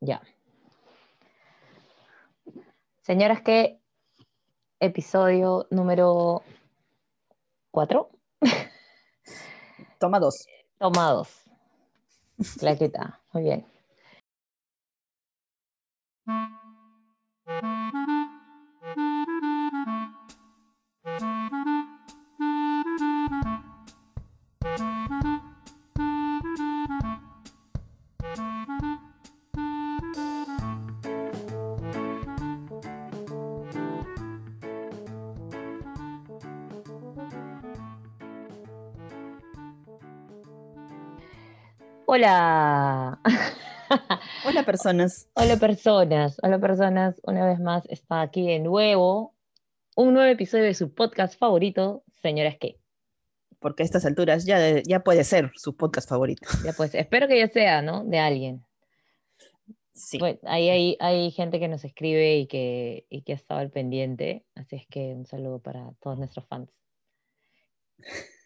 Ya. Señoras, ¿qué episodio número 4? Toma dos. Toma dos. Claqueta. Muy bien. Hola. Hola personas. Hola personas. Hola personas. Una vez más está aquí de nuevo un nuevo episodio de su podcast favorito, Señoras ¿Qué? Porque a estas alturas ya, ya puede ser su podcast favorito. Ya pues, espero que ya sea, ¿no? De alguien. Sí. Pues, ahí hay, hay gente que nos escribe y que, y que ha estado al pendiente, así es que un saludo para todos nuestros fans.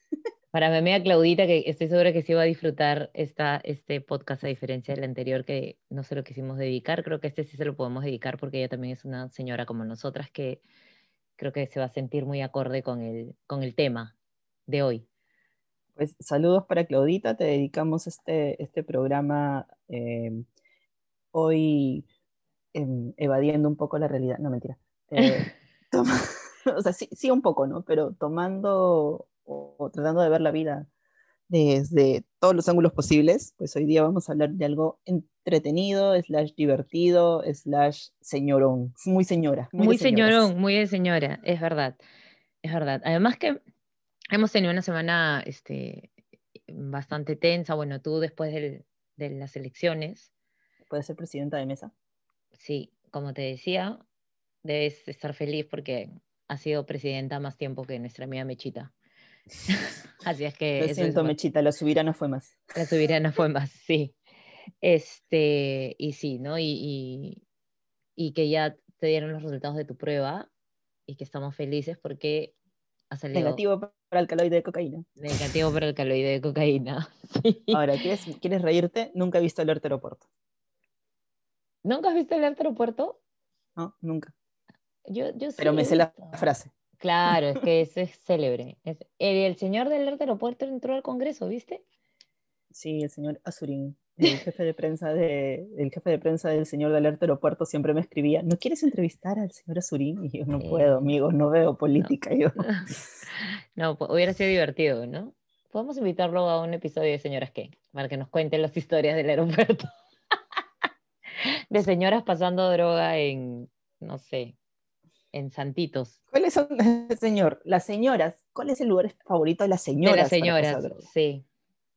Para mi amiga Claudita, que estoy segura que sí va a disfrutar esta, este podcast a diferencia del anterior, que no se lo quisimos dedicar, creo que este sí se lo podemos dedicar porque ella también es una señora como nosotras que creo que se va a sentir muy acorde con el, con el tema de hoy. Pues saludos para Claudita, te dedicamos este, este programa eh, hoy em, evadiendo un poco la realidad, no mentira. Eh, toma, o sea, sí, sí, un poco, ¿no? Pero tomando o, o, tratando de ver la vida desde todos los ángulos posibles, pues hoy día vamos a hablar de algo entretenido, slash divertido, slash señorón, muy señora. Muy, muy señorón, muy de señora, es verdad, es verdad. Además que hemos tenido una semana este, bastante tensa, bueno, tú después del, de las elecciones. ¿Puedes ser presidenta de mesa? Sí, como te decía, debes estar feliz porque has sido presidenta más tiempo que nuestra amiga Mechita. Así es que. Lo siento, es Mechita, la subirana fue más. La subirana fue más, sí. Este, y sí, ¿no? Y, y, y, que ya te dieron los resultados de tu prueba y que estamos felices porque ha salido. Negativo para alcaloide de cocaína. Negativo para alcaloide de cocaína. Sí. Ahora, ¿quieres, ¿quieres reírte? Nunca he visto el aeropuerto. ¿Nunca has visto el aeropuerto? No, nunca. Yo, yo sí Pero me sé la frase. Claro, es que ese es célebre. Es, el, el, señor del aeropuerto entró al Congreso, ¿viste? Sí, el señor Azurín, el jefe de prensa de, el jefe de prensa del señor del aeropuerto siempre me escribía, ¿no quieres entrevistar al señor Azurín? Y yo no eh, puedo, amigos, no veo política. No. Yo. no, hubiera sido divertido, ¿no? Podemos invitarlo a un episodio de Señoras qué, para que nos cuenten las historias del aeropuerto. de señoras pasando droga en, no sé, en Santitos. ¿Cuáles son, señor? Las señoras. ¿Cuál es el lugar favorito de las señoras? De las señoras, sí.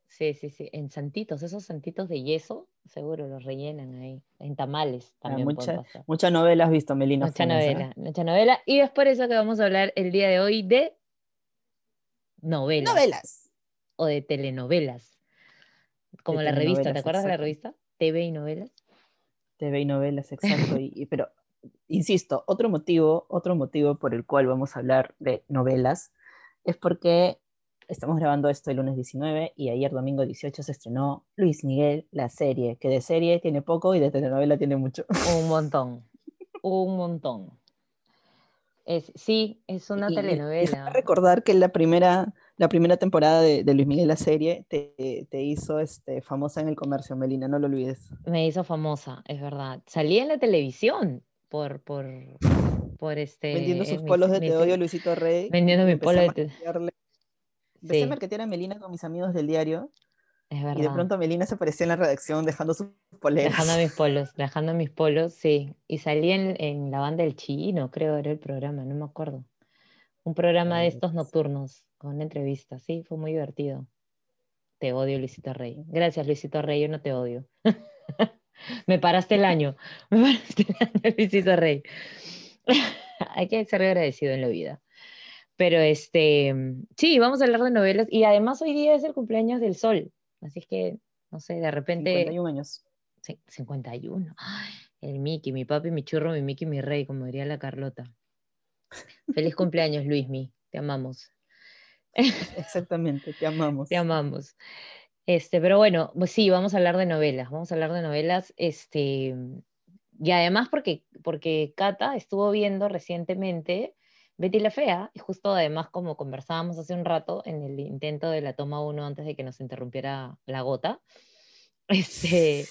Sí, sí, sí. En Santitos, esos Santitos de yeso, seguro los rellenan ahí. En tamales también. Ah, mucha, mucha novela has visto, Melina. Mucha Funes, novela, ¿eh? mucha novela. Y es por eso que vamos a hablar el día de hoy de novelas. Novelas. O de telenovelas. Como de la revista, ¿te acuerdas exacto. de la revista? TV y novelas. TV y novelas, exacto. y, y, pero insisto, otro motivo, otro motivo por el cual vamos a hablar de novelas es porque estamos grabando esto el lunes 19 y ayer domingo 18 se estrenó Luis Miguel, la serie, que de serie tiene poco y de telenovela tiene mucho. Un montón, un montón. Es, sí, es una y, telenovela. Y recordar que la primera, la primera temporada de, de, Luis Miguel, la serie, te, te hizo este, famosa en el comercio, Melina, no lo olvides. Me hizo famosa, es verdad. Salí en la televisión por, por, por este... Vendiendo sus polos de Te odio, Luisito Rey. Vendiendo mi polo de Te Empecé a marketear a Melina con mis amigos del diario. Es verdad. Y de pronto Melina se aparecía en la redacción dejando sus poleras. Dejando mis polos, dejando mis polos, sí. Y salí en, en la banda del Chino, creo era el programa, no me acuerdo. Un programa de estos nocturnos, con entrevistas, sí, fue muy divertido. Te odio, Luisito Rey. Gracias, Luisito Rey, yo no te odio. me paraste el año, me paraste el año, Luisito Rey. Hay que ser agradecido en la vida. Pero este, sí, vamos a hablar de novelas y además hoy día es el cumpleaños del Sol, así es que, no sé, de repente... 51 años. Sí, 51. Ay, el Mickey, mi papi, mi churro, mi Mickey, mi rey, como diría la Carlota. Feliz cumpleaños, Luismi, te amamos. Exactamente, te amamos. Te amamos. Este, pero bueno, pues sí, vamos a hablar de novelas, vamos a hablar de novelas, este, y además porque, porque Cata estuvo viendo recientemente Betty la Fea, y justo además como conversábamos hace un rato en el intento de la toma uno antes de que nos interrumpiera la gota, este,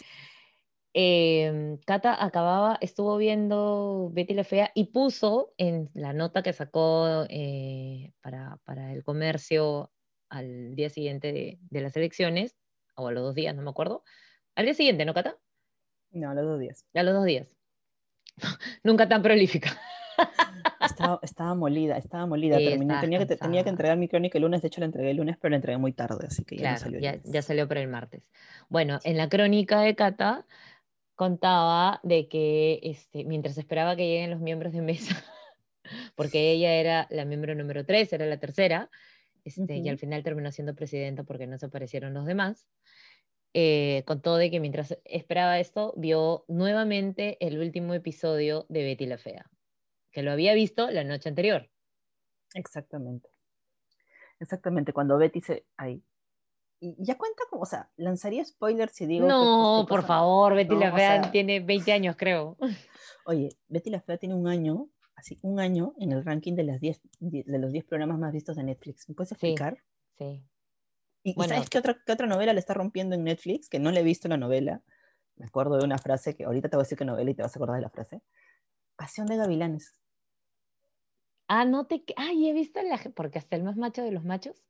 eh, Cata acababa, estuvo viendo Betty la Fea y puso en la nota que sacó eh, para, para, el comercio al día siguiente de, de, las elecciones, o a los dos días, no me acuerdo. Al día siguiente, ¿no, Cata? No, a los dos días. A los dos días. Nunca tan prolífica. Estaba, estaba, molida, estaba molida. Sí, Terminé, tenía, que, tenía, que, entregar mi crónica el lunes, de hecho la entregué el lunes, pero la entregué muy tarde, así que ya claro, no salió. Ya, ya, salió por el martes. Bueno, en la crónica de Cata contaba de que este, mientras esperaba que lleguen los miembros de mesa, porque ella era la miembro número 3, era la tercera, este, uh -huh. y al final terminó siendo presidenta porque no se aparecieron los demás. Eh, contó de que mientras esperaba esto, vio nuevamente el último episodio de Betty la Fea, que lo había visto la noche anterior. Exactamente. Exactamente, cuando Betty se... Ahí. Y ya cuenta como, o sea, lanzaría spoilers si digo... No, que, por favor, Betty no, la Fea o sea... tiene 20 años, creo. Oye, Betty la Fea tiene un año, así, un año en el ranking de, las 10, de los 10 programas más vistos de Netflix. ¿Me puedes explicar? Sí. sí. ¿Y, bueno, sabes qué otra, qué otra novela le está rompiendo en Netflix? Que no le he visto la novela. Me acuerdo de una frase que ahorita te voy a decir qué novela y te vas a acordar de la frase. Pasión de Gavilanes. Ah, no te. Ay, he visto la. Porque hasta el más macho de los machos.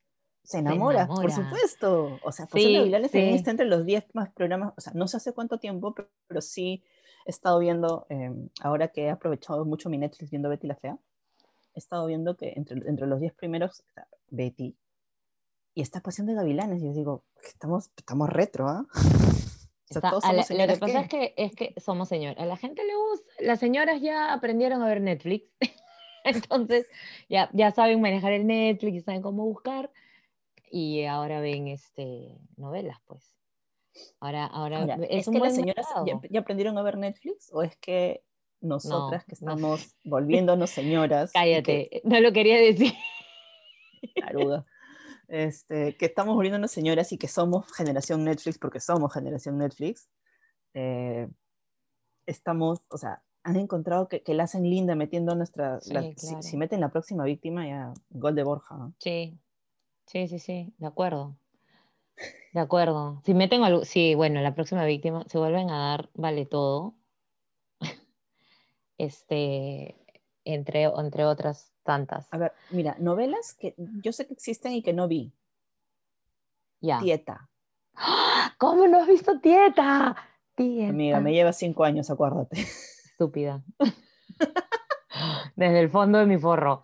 Se enamora, se enamora. por supuesto. O sea, Pasión sí, de Gavilanes sí. está entre los 10 más programas. O sea, no sé hace cuánto tiempo, pero, pero sí he estado viendo, eh, ahora que he aprovechado mucho mi Netflix viendo Betty la Fea, he estado viendo que entre, entre los 10 primeros, Betty, y esta pasión de gavilanes, y yo digo, estamos, estamos retro, ¿ah? ¿eh? O sea, la, lo que pasa es que, es que somos señoras. A la gente le gusta, las señoras ya aprendieron a ver Netflix, entonces ya, ya saben manejar el Netflix, saben cómo buscar, y ahora ven este, novelas, pues. Ahora, ahora, ahora es, ¿es que las señoras ya, ya, aprendieron a ver Netflix o es que nosotras no, que estamos no. volviéndonos señoras? Cállate, que... no lo quería decir. Taruda este, que estamos volviéndonos señoras y que somos generación Netflix, porque somos generación Netflix, eh, estamos, o sea, han encontrado que, que la hacen linda metiendo nuestra, sí, la, claro. si, si, meten la próxima víctima, ya, gol de Borja. ¿no? Sí, sí, sí, sí, de acuerdo. De acuerdo. Si meten algo, sí, bueno, la próxima víctima, se vuelven a dar, vale todo. este, entre, entre otras tantas. A ver, mira, novelas que yo sé que existen y que no vi. Ya. Tieta. ¿Cómo no has visto Tieta? Tieta. Amiga, me lleva cinco años, acuérdate. Estúpida. Desde el fondo de mi forro.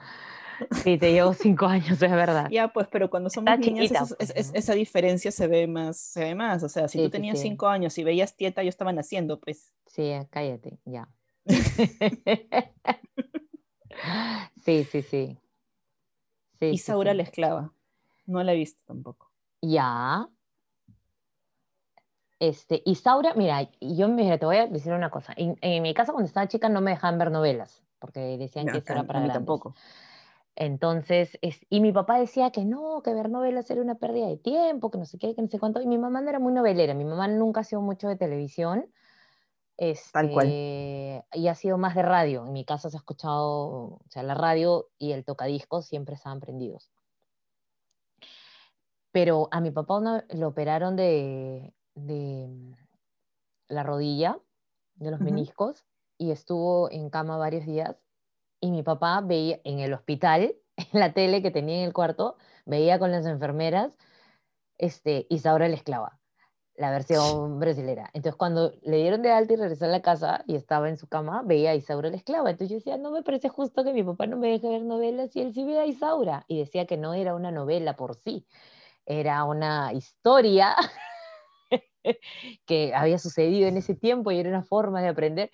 Sí, te llevo cinco años, es verdad. Ya, pues, pero cuando somos Está niñas, chiquita, esa, pues, esa, esa, diferencia se ve más, se ve más. O sea, si sí, tú tenías sí, cinco años y veías Tieta, yo estaba naciendo, pues. Sí, cállate, ya. Sí, sí, sí. sí Isaura la esclava. No la he visto tampoco. Ya. Este, Isaura, mira, yo mira, te voy a decir una cosa. En, en, mi casa cuando estaba chica no me dejaban ver novelas, porque decían no, que eso era para mí tampoco. Entonces, es, y mi papá decía que no, que ver novelas era una pérdida de tiempo, que no sé qué, que no sé cuánto. Y mi mamá no era muy novelera, mi mamá nunca ha sido mucho de televisión. Este, Tal cual. Y ha sido más de radio. En mi casa se ha escuchado, o sea, la radio y el tocadiscos siempre estaban prendidos. Pero a mi papá lo operaron de, de, la rodilla, de los uh -huh. meniscos, y estuvo en cama varios días. Y mi papá veía en el hospital, en la tele que tenía en el cuarto, veía con las enfermeras este, Isaura la esclava la versión brasilera. Entonces, cuando le dieron de alta y regresó a la casa y estaba en su cama, veía a Isaura la esclava. Entonces yo decía, no me parece justo que mi papá no me deje ver novelas y él sí vea a Isaura. Y decía que no era una novela por sí, era una historia que había sucedido en ese tiempo y era una forma de aprender.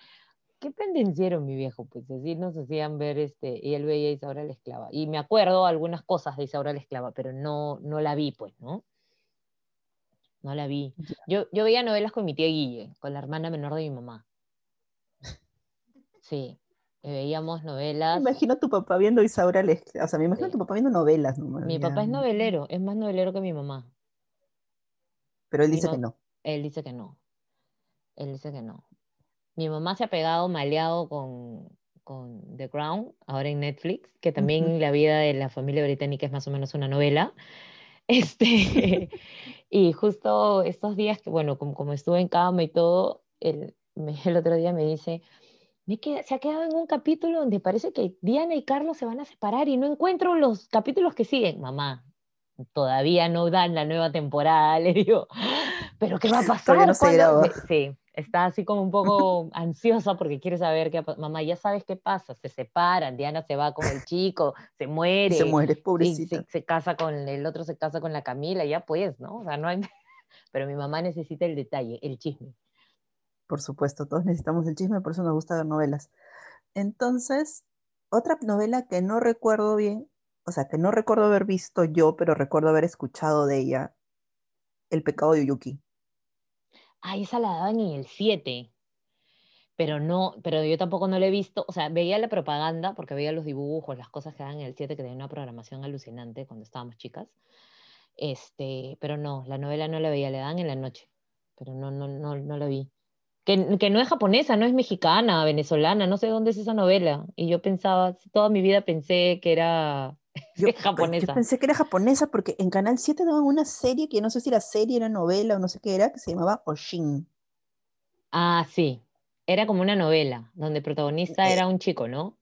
¿Qué pendencieron mi viejo? Pues así nos hacían ver, este, y él veía a Isaura la esclava. Y me acuerdo algunas cosas de Isaura la esclava, pero no, no la vi, pues, ¿no? no la vi. Yo, yo veía novelas con mi tía Guille, con la hermana menor de mi mamá. Sí, veíamos novelas. Me imagino a tu papá viendo Isaura Lesque. O sea, me imagino sí. a tu papá viendo novelas. mi papá es novelero, es más novelero que mi mamá. Pero él Mi dice que no. Él dice que no. Él dice que no. Mi mamá se ha pegado maleado con, con The Crown, ahora en Netflix, que también la vida de la familia británica es más o menos una novela. Este, y justo estos días que, bueno, como, como estuve en cama y todo, el, el otro día me dice, me queda- se ha quedado en un capítulo donde parece que Diana y Carlos se van a separar y no encuentro los capítulos que siguen. Mamá, todavía no dan la nueva temporada, le digo, pero ¿qué va a pasar? No se ¿Cuándo?". graba. Sí, está así como un poco ansiosa porque quiere saber qué, mamá, ya sabes qué pasa, se separan, Diana se va con el chico, se Y muere, se muere, y pobrecita. se, se casa con el otro, se casa con la Camila, ya pues, ¿no? O sea, no hay... Pero mi mamá necesita el detalle, el chisme. Por supuesto, todos necesitamos el chisme, por eso nos gusta ver novelas. Entonces, otra novela que no recuerdo bien, o sea, que no recuerdo haber visto yo, pero recuerdo haber escuchado de ella, El pecado de Uyuki. Ah, esa la daban en el 7, pero no, pero yo tampoco no la he visto, o sea, veía la propaganda porque veía los dibujos, las cosas que daban en el 7, que tenía una programación alucinante cuando estábamos chicas, este, pero no, la novela no la veía, la daban en la noche, pero no, no, no, no la vi. Que, que no es japonesa, no es mexicana, venezolana, no sé dónde es esa novela. Y yo pensaba, toda mi vida pensé que era Yo, japonesa. yo pensé que era japonesa porque en Canal 7 daban una serie que no sé si era serie, era novela o no sé qué era, que se llamaba Oshin. Ah, sí, era como una novela, donde el protagonista Eh, era un chico, ¿no?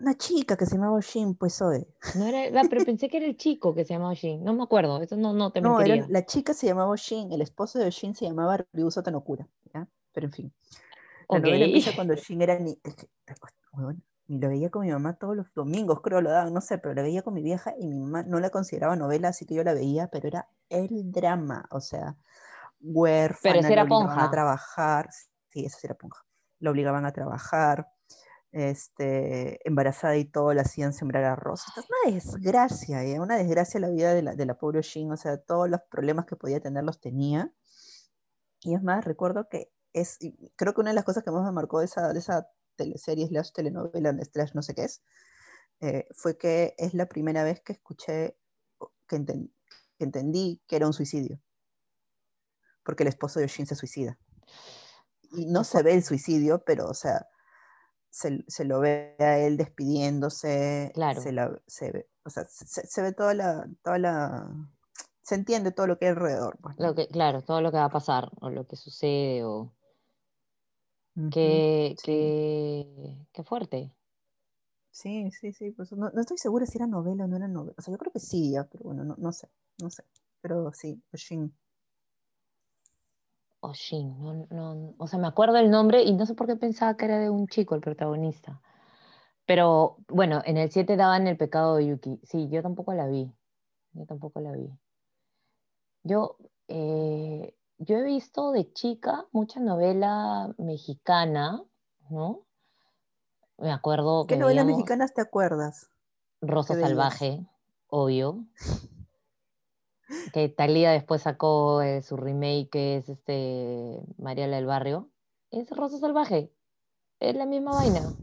Una chica que se llamaba Oshin, pues hoy. No era, ah, pero pensé que era el chico que se llamaba Shin. No me acuerdo, eso no, no te No, era, la chica se llamaba Oshin, el esposo de Oshin se llamaba Ryuzo Tanokura, ¿ya? Pero en fin. La Ok. novela empieza cuando Shin era ni... lo veía con mi mamá todos los domingos, creo lo daban, no sé, pero la veía con mi vieja y mi mamá no la consideraba novela, así que yo la veía, pero era el drama, o sea, huérfana, esa era la obligaban ponja. a trabajar, sí, eso sí era ponja, la obligaban a trabajar, este, embarazada y todo, la hacían sembrar arroz. Es una desgracia, ¿eh? una desgracia la vida de la, de la pobre Shin, o sea, todos los problemas que podía tener los tenía. Y es más, recuerdo que es, creo que una de las cosas que más me marcó de esa, de esa teleserie, slash telenovela, slash no sé qué es, eh, fue que es la primera vez que escuché, que, enten- que entendí que era un suicidio. Porque el esposo de Oshin se suicida. Y no se ve el suicidio, pero, o sea, se, se lo ve a él despidiéndose, Claro. se, la, se ve, o sea, se, se ve toda la, toda la, se entiende todo lo que hay alrededor. Pues. Lo que, claro, todo lo que va a pasar, o lo que sucede, o Ujú, qué, sí. qué, qué fuerte. Sí, sí, sí, pues no, no estoy segura si era novela o no era novela. O sea, yo creo que sí, ya, pero bueno, no, no sé, no sé. Pero sí, Oshin. O Shin, no, no, o sea, me acuerdo el nombre y no sé por qué pensaba que era de un chico el protagonista. Pero bueno, en el 7 daban el pecado de Yuki. Sí, yo tampoco la vi. Yo tampoco la vi. Yo, eh, yo he visto de chica mucha novela mexicana, ¿no? Me acuerdo ¿Qué novelas mexicanas te acuerdas? Rosa veías? Salvaje, obvio. Que Thalía después sacó eh, su remake, que es este Mariela del Barrio. Es Rosa Salvaje. Es la misma vaina.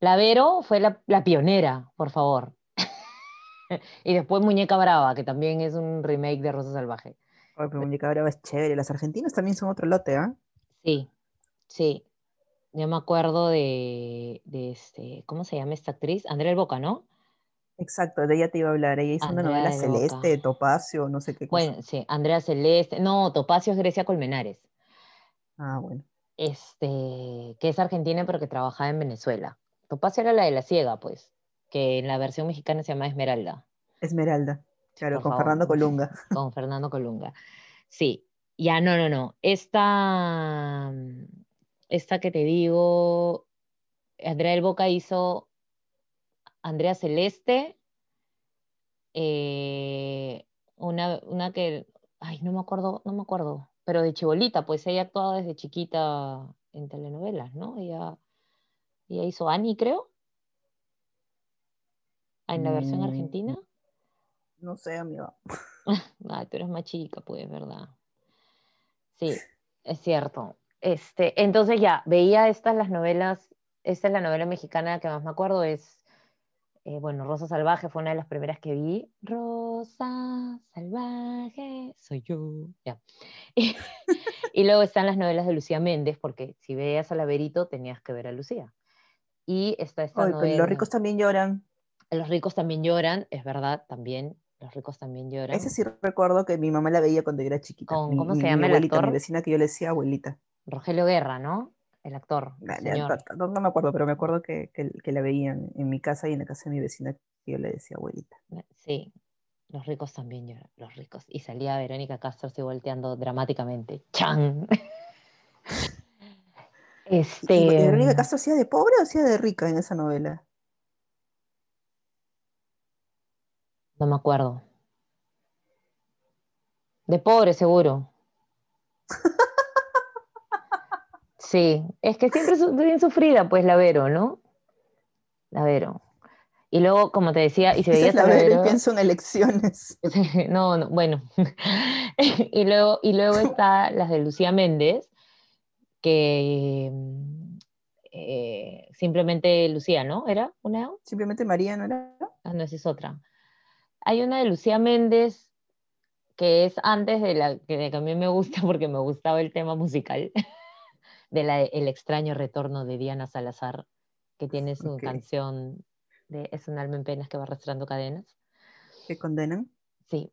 La Vero fue la, la pionera, por favor. y después Muñeca Brava, que también es un remake de Rosa Salvaje. Ay, pero Muñeca Brava es chévere. Las argentinas también son otro lote, ¿ah? Sí, sí. Yo me acuerdo de, de este, ¿cómo se llama esta actriz? Andrea El Boca, ¿no? Exacto, de ella te iba a hablar. Ella hizo una Andrea novela del Boca. celeste, Topacio, no sé qué cosa. Bueno, sí, Andrea Celeste. No, Topacio es Grecia Colmenares. Ah, bueno. Este, que es argentina, pero que trabajaba en Venezuela. Topacio era la de la ciega, pues, que en la versión mexicana se llama Esmeralda. Esmeralda. Claro, por con favor. Fernando Colunga. con Fernando Colunga. Sí, ya no, no, no. Esta, esta que te digo, Andrea del Boca hizo Andrea Celeste, eh, una, una que, ay, no me acuerdo, no me acuerdo, pero de chibolita, pues ella actuaba desde chiquita en telenovelas, ¿no? Ella, ella hizo Annie, creo, en la versión Mm, argentina. No sé, amigo. Ay, tú eres más chica, pues, ¿verdad? Sí, es cierto. Este, entonces ya, veía estas las novelas, esta es la novela mexicana que más me acuerdo, es Eh, bueno, Rosa Salvaje fue una de las primeras que vi. Rosa Salvaje, soy yo. Ya. y luego están las novelas de Lucía Méndez, porque si veías a Laverito tenías que ver a Lucía. Y está esta novela. Los ricos también lloran. Los ricos también lloran, es verdad, también. Los ricos también lloran. Ese sí recuerdo que mi mamá la veía cuando era chiquita. ¿Cómo se llama el actor? Mi vecina que yo le decía abuelita. Rogelio Guerra, ¿no? El actor. no, me acuerdo, pero me acuerdo que, que, la veían en mi casa y en la casa de mi vecina que yo le decía abuelita. Sí, los ricos también lloran, los ricos. Y salía Verónica Castro así volteando dramáticamente. ¡Chan! este... Verónica Castro hacía de pobre o hacía de rica en esa novela? No me acuerdo. De pobre, seguro. Sí, es que siempre es bien sufrida, pues la Vero, ¿no? La Vero. Y luego, como te decía, y si veías la Vero, pienso en elecciones. no, no, bueno. y, luego, y luego está las de Lucía Méndez, que eh, simplemente Lucía, ¿no? ¿Era una? Simplemente María, ¿no era? Ah, no, esa es otra. Hay una de Lucía Méndez que es antes de la que, a mí me gusta porque me gustaba el tema musical, de la, El extraño retorno de Diana Salazar, que tiene su canción de Es un alma en penas que va arrastrando cadenas. ¿Que condenan? Sí.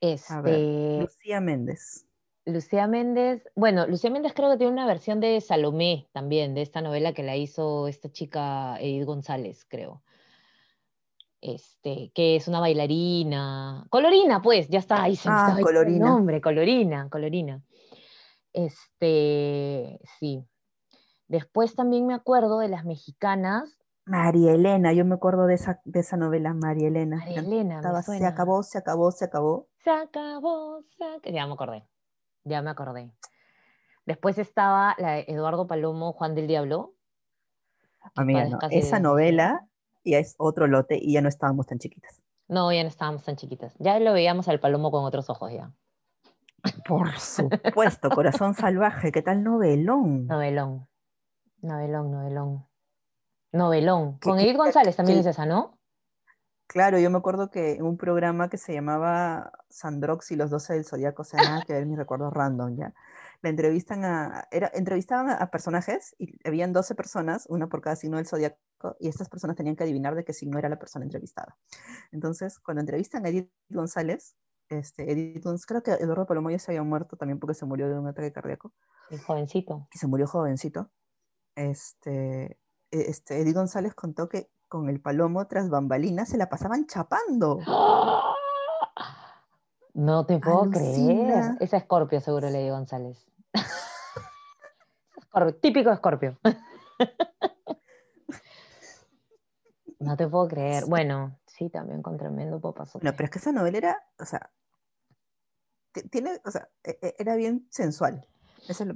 Este, Lucía Méndez. Lucía Méndez, bueno, Lucía Méndez creo que tiene una versión de Salomé también, de esta novela que la hizo esta chica Edith González, creo este, que es una bailarina, colorina, pues, ya está, ahí se ah, colorina. nombre, colorina, colorina. Este, sí. Después también me acuerdo de las mexicanas. María Elena, yo me acuerdo de esa, de esa novela, María Elena. María Elena, me suena. Se acabó, se acabó, se acabó. Se acabó, se acabó. Ya me acordé, ya me acordé. Después estaba la de Eduardo Palomo, Juan del Diablo. Amiga, no, esa novela y es otro lote y ya no estábamos tan chiquitas. No, ya no estábamos tan chiquitas. Ya lo veíamos al palomo con otros ojos ya. Por supuesto, Corazón Salvaje, ¿qué tal novelón? Novelón, novelón, novelón. Novelón. Con Edith González también es esa, ¿no? Claro, yo me acuerdo que en un programa que se llamaba Sandrox y los 12 del Zodíaco, o sea, nada que ver mis recuerdos random, ¿ya? La entrevistan a, era, entrevistaban a, personajes y habían 12 personas, una por cada signo del Zodíaco, y estas personas tenían que adivinar de qué signo era la persona entrevistada. Entonces, cuando entrevistan a Edith González, este, Edith González, creo que Eduardo Palomo ya se había muerto también porque se murió de un ataque cardíaco. Y jovencito. Y se murió jovencito. Este, e, este, Edith González contó que con el palomo tras bambalinas se la pasaban chapando. No te puedo creer. Esa Escorpio, seguro, Lady González. Típico Escorpio. No te puedo creer. Bueno, sí, también con tremendo popazo. No, pero es que esa novela era, o sea, tiene, o sea, e, e, era bien sensual.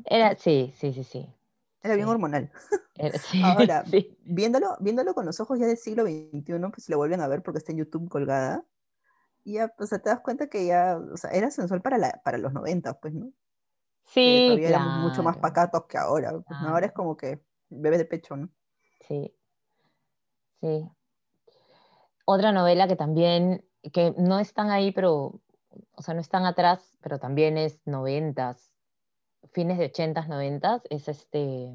era, sí, sí, sí, sí. Era bien hormonal. Ahora, viéndolo, viéndolo con los ojos ya del siglo XXI, pues lo vuelven a ver porque está en YouTube colgada. Y ya, o sea, te das cuenta que ya, o sea, era sensual para, la, para los 90, pues, ¿no? Sí, que claro. mucho más pacatos que ahora. Pues, Ahora es como que bebé de pecho, ¿no? Sí. Sí. Otra novela que también, que no están ahí, pero, o sea, no están atrás, pero también es noventas, fines de ochentas, noventas, es este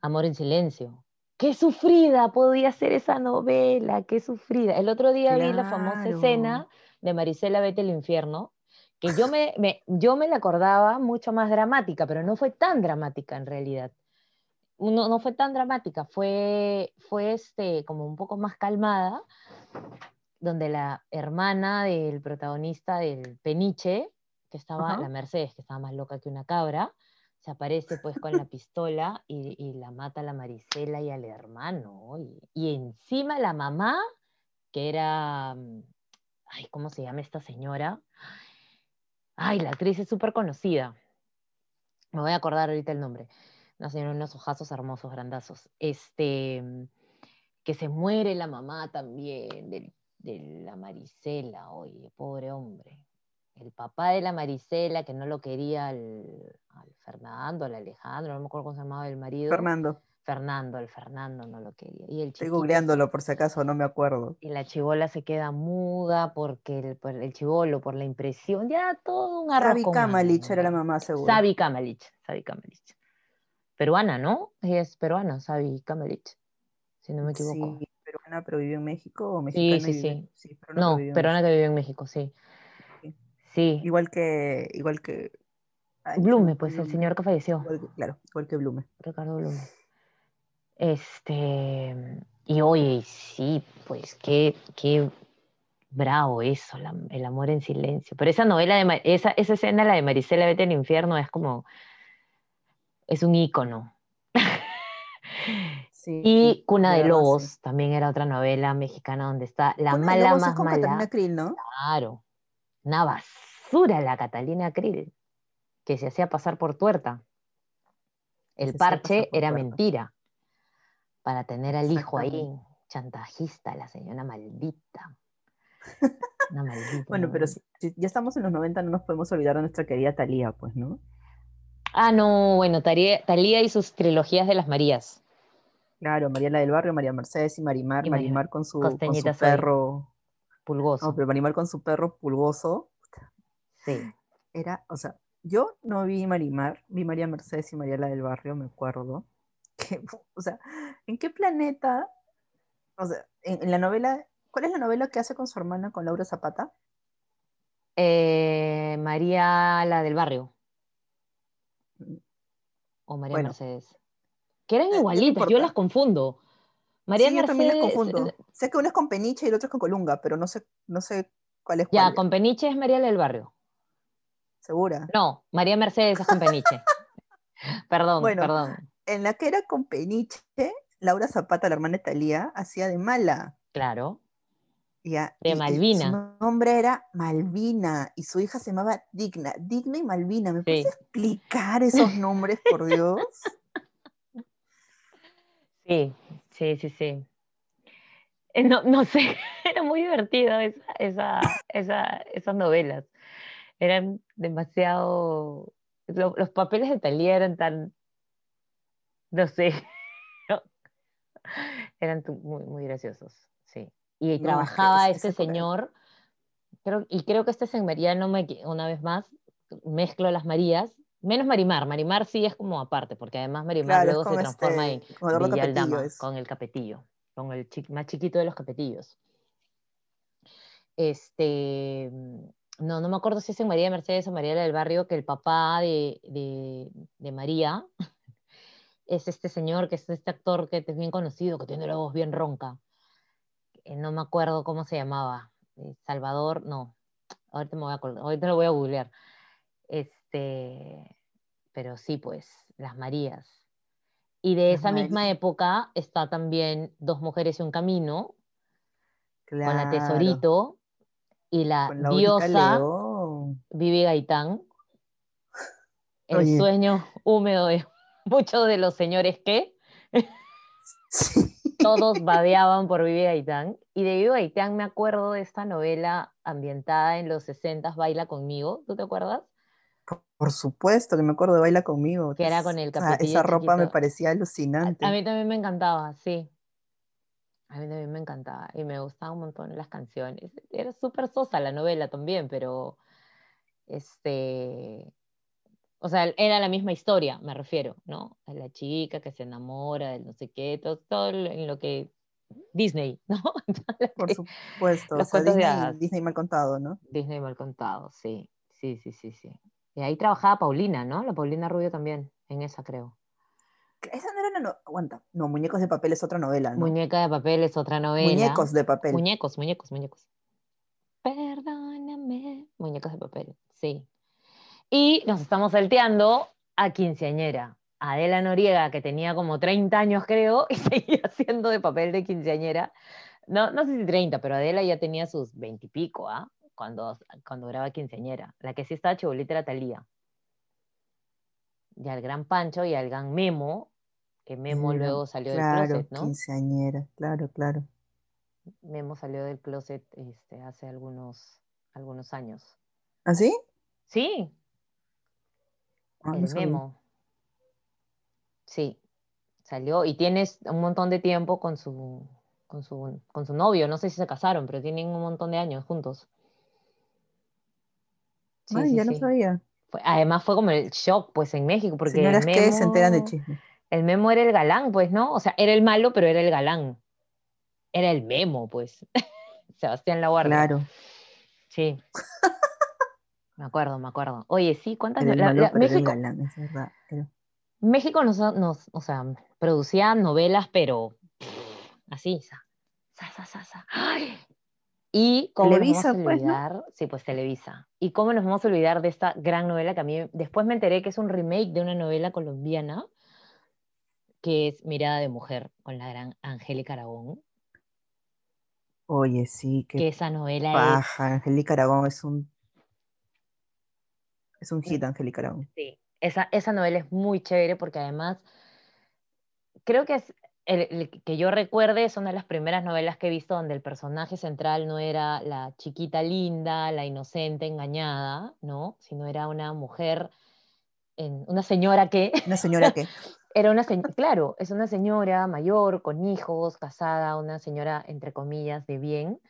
Amor en Silencio. Qué sufrida podía ser esa novela, qué sufrida. El otro día vi la famosa escena de Marisela Vete el infierno, que yo me, yo me la acordaba mucho más dramática, pero no fue tan dramática en realidad no, no fue tan dramática, fue, fue este, como un poco más calmada, donde la hermana del protagonista del Peniche, que estaba, la Mercedes, que estaba más loca que una cabra, se aparece pues con la pistola y, la mata a la Marisela y al hermano. Y, y, encima la mamá, que era, mm, ay, ¿cómo se llama esta señora? Ay, la actriz es súper conocida. Me voy a acordar ahorita el nombre nacieron unos ojazos hermosos, grandazos. Este, que se muere la mamá también de, la Marisela, oye, pobre hombre. El papá de la Marisela, que no lo quería al, Fernando, al Alejandro, no me acuerdo cómo se llamaba el marido. Fernando. Fernando, el Fernando no lo quería. Y el Estoy googleándolo por si acaso, no me acuerdo. Y la chivola se queda muda porque el, por el chivolo, por la impresión, ya todo un arroz. Sabi Kamalich era la mamá, seguro. Sabi Kamalich, Sabi Kamalich. Peruana, ¿no? Ella es peruana, Sabi Kamalich, si no me equivoco. Sí, peruana, pero vive en México o mexicana. Sí, sí, sí. no, peruana que vive en México, sí. Sí. Igual que, igual que. Blume, pues el señor que falleció. claro, igual que Blume. Ricardo Blume. Este, y oye, sí, pues qué, qué bravo eso, el amor en silencio. Pero esa novela, de, esa, esa escena, la de Marisela Vete al Infierno, es como, es un ícono. y Cuna de Lobos, también era otra novela mexicana donde está la mala más mala. Catalina Krill, ¿no? Claro, una basura la Catalina Krill, que se hacía pasar por tuerta. El parche era mentira para tener al hijo ahí, chantajista, la señora maldita. Una maldita. bueno, pero si, ya estamos en los 90, no nos podemos olvidar de nuestra querida Talía, pues, ¿no? Ah, no, bueno, Talía, y sus trilogías de las Marías. Claro, María la del Barrio, María Mercedes y Marimar, Marimar con su, con su perro. Pulgoso. No, pero Marimar con su perro pulgoso. Sí. Era, o sea, yo no vi Marimar, vi María Mercedes y María la del Barrio, me acuerdo. o sea, ¿en qué planeta? O sea, en, la novela, ¿cuál es la novela que hace con su hermana, con Laura Zapata? Eh, María, la del barrio. O María Mercedes. Que eran eh, igualitas, yo las confundo. María sí, yo también las confundo. Sé que una es con Peniche y el otro es con Colunga, pero no sé, no sé cuál es Ya, con Peniche es María la del barrio. ¿Segura? No, María Mercedes es con Peniche. perdón, perdón en la que era con Peniche, Laura Zapata, la hermana de Talía, hacía de mala. Claro. de Malvina. su nombre era Malvina y su hija se llamaba Digna. Digna y Malvina. ¿Me puedes explicar esos nombres, por Dios? Sí, sí, sí, sí. Eh, no, no sé, era muy divertido esa, esas novelas. Eran demasiado. los papeles de Talía eran tan, no sé. Eran muy, muy graciosos, sí. Y trabajaba este señor, y creo que este es en María, no me, una vez más, mezclo las Marías, menos Marimar, Marimar sí es como aparte, porque además Marimar luego se transforma este, en Villaldama, con el capetillo, con el más chiquito de los capetillos. Este, no, no me acuerdo si es en María Mercedes o María del Barrio, que el papá de, de, de María es este señor, que es este actor que es bien conocido, que tiene la voz bien ronca. Eh, no me acuerdo cómo se llamaba. Eh, Salvador, no. Ahorita me voy a ahorita lo voy a googlear. Este, pero sí, pues, las Marías. Y de esa misma época está también Dos Mujeres y un Camino, con la Tesorito y la, diosa Vivi Gaitán. El sueño húmedo de muchos de los señores que todos badeaban por Vivi Gaitán. Y de Vivi Gaitán me acuerdo de esta novela ambientada en los 60, Baila conmigo, ¿tú te acuerdas? Por supuesto que me acuerdo de Baila conmigo. Que era con el capetillo Esa ropa me parecía alucinante. A, mí también me encantaba, sí. A mí también me encantaba y me gustaban un montón las canciones. Era súper sosa la novela también, pero este, o sea, era la misma historia, me refiero, ¿no? A la chica que se enamora del no sé qué, todo, en lo que Disney, ¿no? Por supuesto, Disney, mal contado, ¿no? Disney mal contado, sí, sí, sí, sí, sí. Y ahí trabajaba Paulina, ¿no? La Paulina Rubio también, en esa creo. Esa no era una aguanta, no, Muñecos de Papel es otra novela, ¿no? Muñeca de Papel es otra novela. Muñecos de Papel. Muñecos, muñecos, muñecos. Perdóname. Muñecos de Papel, sí. Y nos estamos salteando a quinceañera. Adela Noriega, que tenía como 30 años, creo, y seguía haciendo de papel de quinceañera. No, no sé si 30, pero Adela ya tenía sus 20 y pico, ¿ah? Cuando, cuando graba quinceañera. La que sí estaba chibolita era Talía. Y al gran Pancho y al gran Memo, que Memo luego salió del closet, ¿no? Quinceañera, claro, claro. Memo salió del closet este, hace algunos, algunos años. ¿Ah, sí? Sí. Ah, el. Memo. Sí, salió y tienes un montón de tiempo con su, con su, con su novio. No sé si se casaron, pero tienen un montón de años juntos. Sí, Ay, sí, ya no sabía. Fue- además fue como el shock, pues, en México, porque Señoras que se enteran de Memo, chisme. El Memo era el galán, pues, ¿no? O sea, era el malo, pero era el galán. Era el Memo, pues. Sebastián Laguardia. Claro. Sí. Me acuerdo, me acuerdo. Oye, sí, ¿cuántas? Era el la- malo, la- pero era el México, galán, es verdad. México nos, nos, o sea, producía novelas, pero así, sa, sa, sa, sa. ¡Ay! Y cómo Televisa, nos vamos a pues, ¿no? olvidar, sí, pues Televisa. Y cómo nos vamos a olvidar de esta gran novela que a mí después me enteré que es un remake de una novela colombiana que es Mirada de Mujer con la gran Angélica Aragón. Oye, sí, Que qué esa novela es paja. Angélica Aragón es un. Es un hit, Angélica Aragón. Sí, esa, esa novela es muy chévere porque además creo que es el, el que yo recuerde es una de las primeras novelas que he visto donde el personaje central no era la chiquita linda, la inocente engañada, ¿no? Sino era una mujer, en, una señora que Una señora que. era una señora, claro, es una señora mayor, con hijos, casada, una señora, entre comillas, de bien,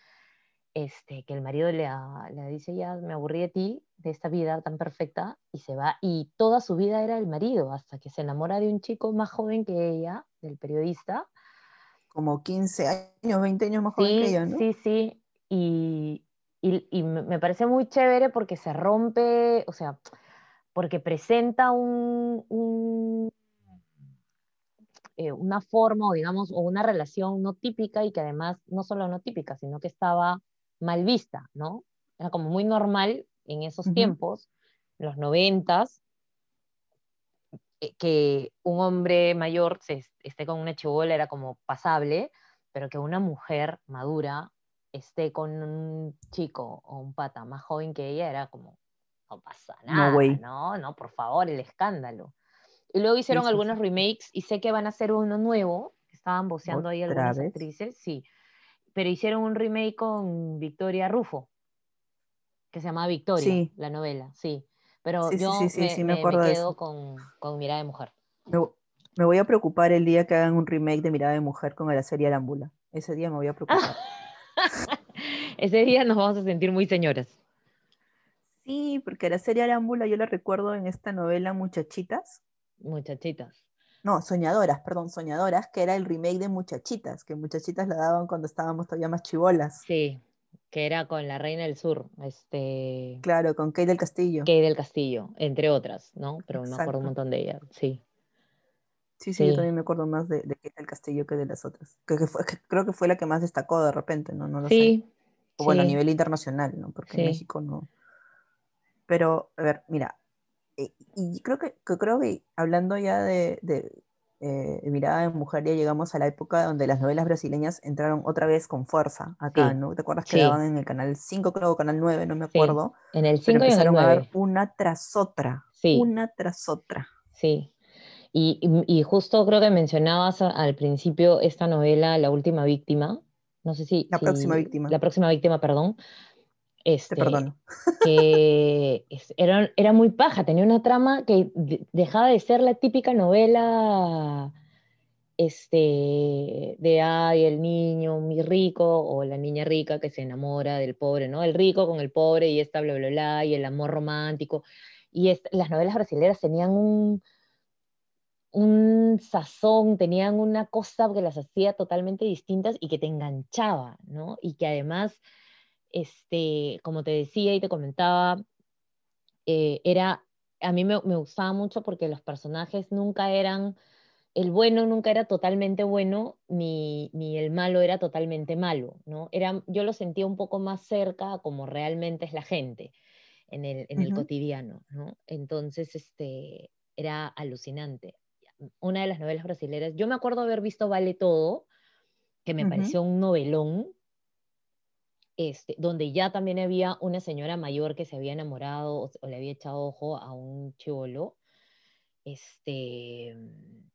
este, que el marido le, a- le dice, ya me aburrí de ti, de esta vida tan perfecta, y se va, y toda su vida era el marido, hasta que se enamora de un chico más joven que ella, del periodista. como 15 años, 20 años más joven que Sí, ella, ¿no? sí, sí, y, y- y me me parece muy chévere porque se rompe, o sea, porque presenta un, un- eh, una forma o digamos, o una relación no típica y que además no solo no típica, sino que estaba mal vista, ¿no? Era como muy normal en esos tiempos, en los noventas, eh, que un hombre mayor se, esté con una chibola era como pasable, pero que una mujer madura esté con un chico o un pata más joven que ella era como, no pasa No nada, no, no, por favor, el escándalo. Y luego hicieron algunos remakes y sé que van a hacer uno nuevo, estaban voceando ahí ¿Otra algunas vez? actrices, sí, pero hicieron un remake con Victoria Rufo, que se llama Victoria, Sí. la novela, sí. Pero Sí, yo sí, me, quedo con, con Mirada de Mujer. Me, me voy a preocupar el día que hagan un remake de Mirada de Mujer con la serie Arámbula. Ese día me voy a preocupar. Ese día nos vamos a sentir muy señoras. Sí, porque la serie Arámbula yo la recuerdo en esta novela Muchachitas. Muchachitas. No, Soñadoras, perdón, Soñadoras, que era el remake de Muchachitas, que Muchachitas la daban cuando estábamos todavía más chivolas. Sí, que era con la Reina del Sur, este, Claro, con Kate del Castillo. Kay del Castillo, entre otras, ¿no? Pero me acuerdo un montón de ellas, sí. Sí, sí, yo Sí. también me acuerdo más de, de Kate del Castillo que de las otras. Que, que fue- que creo que fue la que más destacó de repente, ¿no? No lo sé. Sí, O bueno, a sí. nivel internacional, ¿no? Porque en Sí. México no. Pero, a ver, mira, y creo que, que creo que hablando ya de, de, eh, de mirada de mujer, ya llegamos a la época donde las novelas brasileñas entraron otra vez con fuerza acá, Sí, ¿no? ¿Te acuerdas que sí. daban en el canal 5, creo, o canal 9, no me Sí, acuerdo? en el Pero 5 y en el empezaron a 9. una tras otra, Sí. una tras otra. Sí. Y, y- y justo creo que mencionabas al principio esta novela, La última víctima. No sé si. La si- próxima víctima. La próxima víctima, perdón. Te Este, perdono. que era, era muy paja, tenía una trama que de- dejaba de ser la típica novela este, de ay, el niño muy rico o la niña rica que se enamora del pobre, ¿no? El rico con el pobre y esta bla, bla, bla, y el amor romántico. Y las novelas brasileñas tenían un, un sazón, tenían una cosa que las hacía totalmente distintas y que te enganchaba, ¿no? Y que además, este, como te decía y te comentaba, eh, era, a mí me, me gustaba mucho porque los personajes nunca eran, el bueno nunca era totalmente bueno, ni, ni el malo era totalmente malo, ¿no? Era, yo lo sentía un poco más cerca a como realmente es la gente en el, en el cotidiano, ¿no? Entonces, este, era alucinante. Una de las novelas brasileñas, yo me acuerdo haber visto Vale Todo, que me pareció un novelón, este, donde ya también había una señora mayor que se había enamorado o, le había echado ojo a un chivolo, este,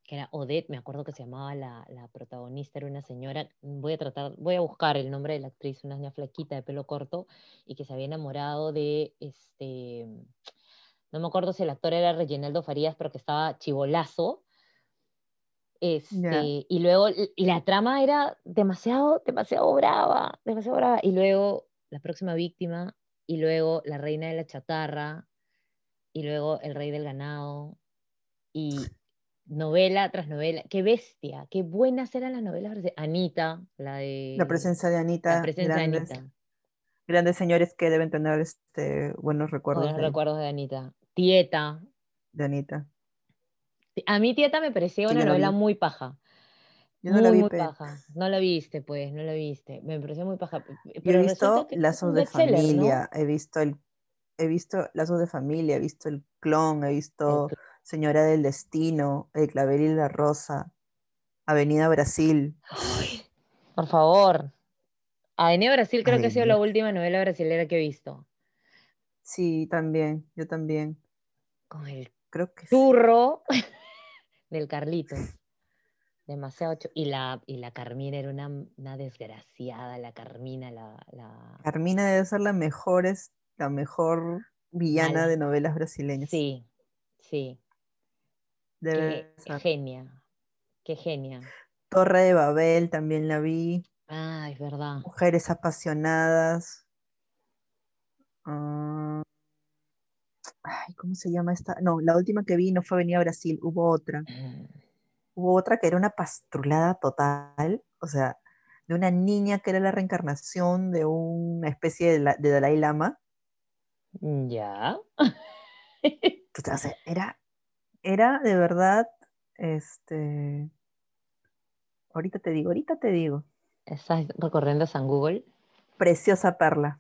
que era Odette, me acuerdo que se llamaba la, la, protagonista, era una señora, voy a tratar, voy a buscar el nombre de la actriz, una niña flaquita de pelo corto, y que se había enamorado de, este, no me acuerdo si el actor era Reginaldo Farías, pero que estaba chivolazo, este, y luego la trama era demasiado, demasiado brava, demasiado brava, y luego la próxima víctima, y luego la reina de la chatarra, y luego el rey del ganado, y novela tras novela. Qué bestia, qué buenas eran las novelas. Anita, la de... La presencia de Anita. La presencia grandes, de Anita. Grandes señores que deben tener este, buenos recuerdos. Buenos recuerdos de Anita. Tieta. De Anita. A mí Tieta me parecía una novela muy paja. Yo no muy, la vi, muy paja. No la viste, pues, no la viste. Me pareció muy paja. Pero he visto Lazos de Familia, he visto el he visto Lazos de Familia, he visto El Clon, he visto Señora del Destino, El Clavel y la Rosa, Avenida Brasil. por favor. Avenida Brasil creo que ha sido la última novela brasilera que he visto. Sí, también, yo también. Con el creo que turro del Carlito. Demasiado. Y la, y la Carmina era una, una desgraciada, la Carmina, la, la, Carmina debe ser la mejor, la mejor villana de novelas brasileñas. Sí, sí. Debe qué, genia. Qué genia. Torre de Babel también la vi. Ah, es verdad. Mujeres apasionadas. Ah, ay, ¿cómo se llama esta? No, la última que vi no fue Venía a Brasil, hubo otra. Mm. Hubo otra que era una pastrulada total, o sea, de una niña que era la reencarnación de una especie de, de Dalai Lama. Ya. Entonces, era, era de verdad, este, ahorita te digo, ahorita te digo. ¿Estás recorriendo San Google? Preciosa perla.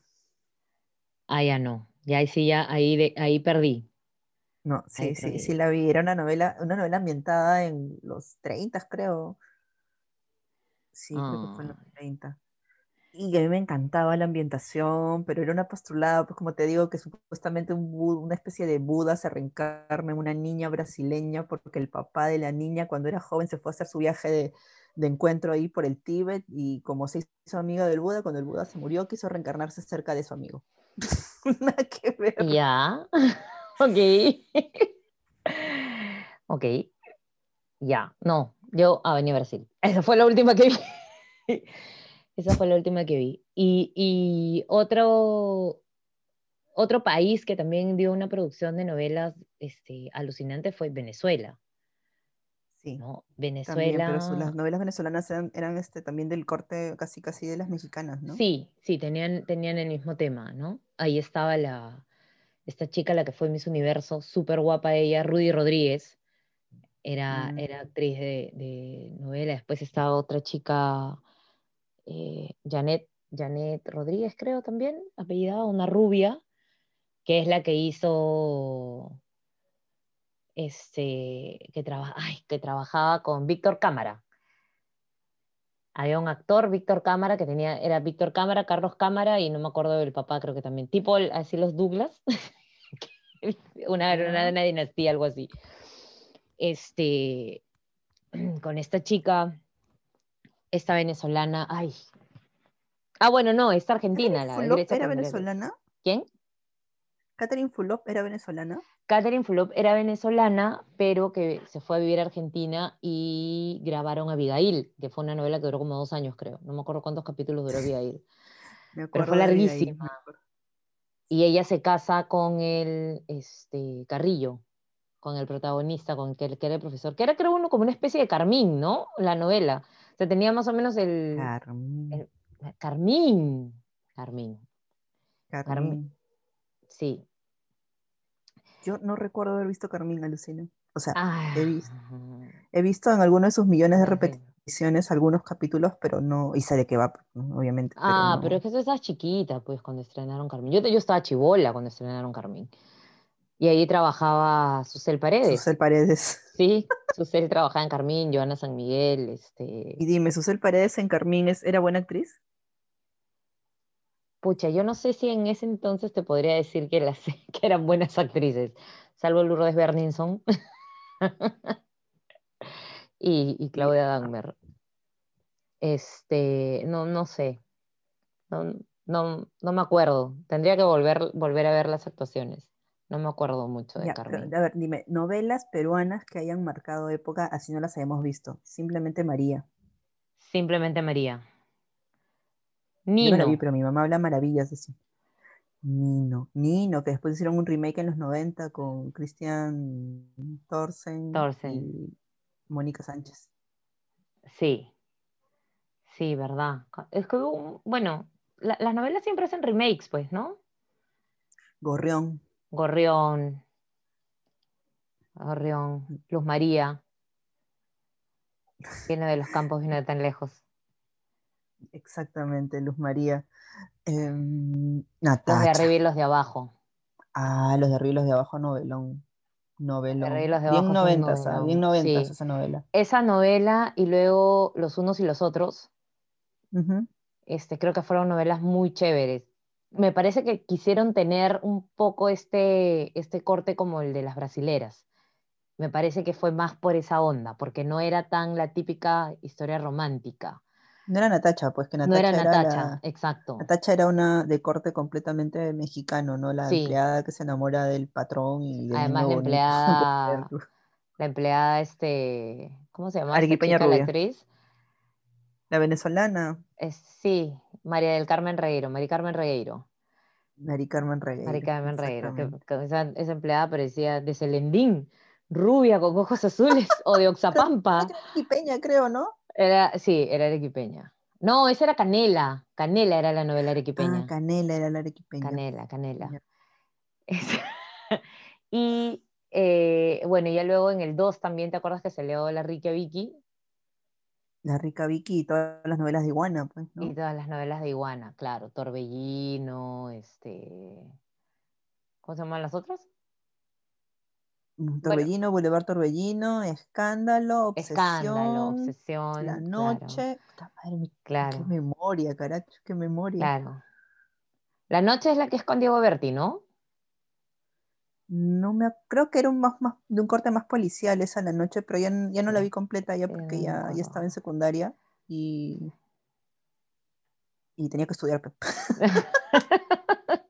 Ah, ya no. Ya ahí sí, ya ahí, ahí perdí. No, sí, sí, sí la vi. Era una novela, una novela ambientada en los 30, creo. Sí, creo que fue en los 30. Ah. Y a mí me encantaba la ambientación, pero era una postulada, pues como te digo, que supuestamente un una especie de Buda se reencarna en una niña brasileña porque el papá de la niña cuando era joven se fue a hacer su viaje de, de encuentro ahí por el Tíbet y como se hizo amiga del Buda, cuando el Buda se murió quiso reencarnarse cerca de su amigo. Nada que ver. Ya, ok. ok. Ya, no, yo a venir a Brasil. Esa fue la última que vi. Esa fue la última que vi. Y, otro, otro país que también dio una producción de novelas este, alucinante fue Venezuela. Sí. Venezuela. pero las novelas venezolanas eran, este, también del corte casi casi de las mexicanas, ¿no? Sí, sí, tenían, tenían el mismo tema, ¿no? Ahí estaba la, esta chica, la que fue Miss Universo, súper guapa ella, Rudy Rodríguez, era, mm. era actriz de, de, novela. Después estaba otra chica, eh, Janet, Janet Rodríguez, creo también, apellidada, una rubia, que es la que hizo, este, que, que trabajaba con Víctor Cámara. Había un actor, Víctor Cámara, que tenía, era Víctor Cámara, Carlos Cámara, y no me acuerdo del papá, creo que también, tipo así los Douglas, una, una, una dinastía, algo así. Este, con esta chica, esta venezolana, ay. Ah, bueno, no, esta argentina. La Fulop era venezolana? ¿Quién? Catherine Fulop era venezolana. Catherine Fulop era venezolana, pero que se fue a vivir a Argentina y grabaron Abigail, que fue una novela que duró como dos años, creo. No me acuerdo cuántos capítulos duró Abigail. pero fue larguísima. Y ella se casa con el este, Carrillo, con el protagonista, con que, que era el profesor, que era creo uno como una especie de Carmín, ¿no? La novela tenía más o menos el... Carmín. Carmín. Carmín. Carmín. Sí. Yo no recuerdo haber visto Carmín, alucina. O sea, he, visto, he visto en algunos de sus millones de repeticiones algunos capítulos, pero no, y sé de qué va, obviamente. Ah, pero, es que tú estabas chiquita, pues, cuando estrenaron Carmín. Yo, yo estaba chivola cuando estrenaron Carmín. Y ahí trabajaba Susel Paredes. Susel Paredes. Sí, Susel trabajaba en Carmín, Joana San Miguel. Este... Y dime, ¿Susel Paredes en Carmín era buena actriz? Pucha, yo no sé si en ese entonces te podría decir que, las, que eran buenas actrices, salvo Lourdes Berninson. y, Claudia Dagmer. Este, no, no sé. No, no, no me acuerdo. Tendría que volver, volver a ver las actuaciones. No me acuerdo mucho de Carmen. a ver, dime, novelas peruanas que hayan marcado época, así no las hayamos visto. Simplemente María. Simplemente María. Nino. Yo pero mi mamá habla maravillas de sí. Nino, Nino, que después hicieron un remake en los 90 con Cristian Thorsen, y Mónica Sánchez. Sí, sí, verdad. Es que, bueno, las novelas siempre hacen remakes, pues, ¿no? Gorrión. Gorrión. Gorrión. Luz María. Viene de los campos, viene de tan lejos. Exactamente, Luz María. Eh, los de arriba y los de abajo. Ah, los de arriba y los de abajo, novelón. Novelón. bien noventas, ah, bien noventas esa novela. Esa novela y luego Los unos y los otros. este, creo que fueron novelas muy chéveres. Me parece que quisieron tener un poco este, este corte como el de las brasileras. Me parece que fue más por esa onda, porque no era tan la típica historia romántica no era Natacha, pues que Natacha no era Natacha, exacto. Natacha era una de corte completamente mexicano, ¿no? La empleada que se enamora del patrón y del Además, la empleada, la empleada, este, ¿cómo se llama? Arequipeña La actriz. La venezolana. sí, María del Carmen Regueiro, María Carmen Regueiro. María Carmen Regueiro. María Carmen Regueiro, que, esa, esa, empleada parecía de Celendín, rubia con ojos azules, o de Oxapampa. Arequipeña, creo, ¿no? Era, sí, era arequipeña. No, esa era Canela. Canela era la novela arequipeña. Ah, Canela era la arequipeña. Canela, Canela. y eh, bueno, ya luego en el 2 también, ¿te acuerdas que se leo La Rica Vicky? La Rica Vicky y todas las novelas de Iguana, pues, ¿no? Y todas las novelas de Iguana, claro. Torbellino, este... ¿Cómo se llaman las otras? Torbellino, Boulevard Torbellino, Escándalo, Obsesión. Escándalo, Obsesión. La Noche. Claro. Qué memoria, carajo, qué memoria. Claro. La Noche es la que es con Diego Berti, ¿no? No me creo que era un más, más de un corte más policial esa la noche, pero ya, ya no la vi completa ya porque ya, ya estaba en secundaria y, y tenía que estudiar.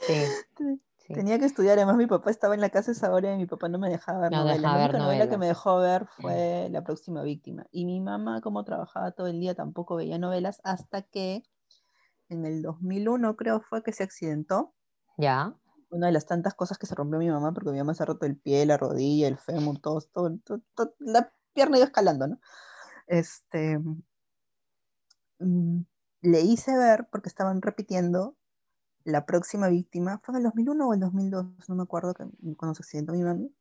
sí. Tenía que estudiar, además mi papá estaba en la casa esa hora y mi papá no me dejaba ver novelas. La única novela que me dejó ver fue La próxima víctima. Y mi mamá, como trabajaba todo el día, tampoco veía novelas hasta que en el 2001 creo fue que se accidentó. Ya. Una de las tantas cosas que se rompió mi mamá, porque mi mamá se ha roto el pie, la rodilla, el fémur, todo, todo, todo, la pierna iba escalando, ¿no? Este, mm, le hice ver, porque estaban repitiendo la próxima víctima, fue en el 2001 o el 2002, no me acuerdo, que, cuando se accidentó mi mami,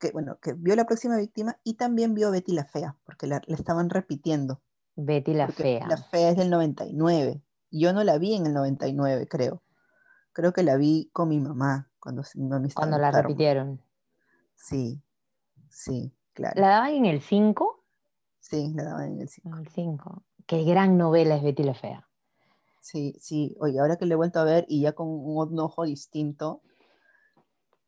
que, bueno, que vio la próxima víctima y también vio Betty la Fea, porque la, estaban repitiendo. Betty la Fea. La Fea es del 99. Yo no la vi en el 99, creo. Creo que la vi con mi mamá cuando mi mami estaba Cuando la repitieron. Sí, sí, claro. ¿La daban en el 5? Sí, la daban en el 5. el 5. Qué gran novela es Betty la Fea. Sí, sí, oye, ahora que le he vuelto a ver y ya con un ojo distinto,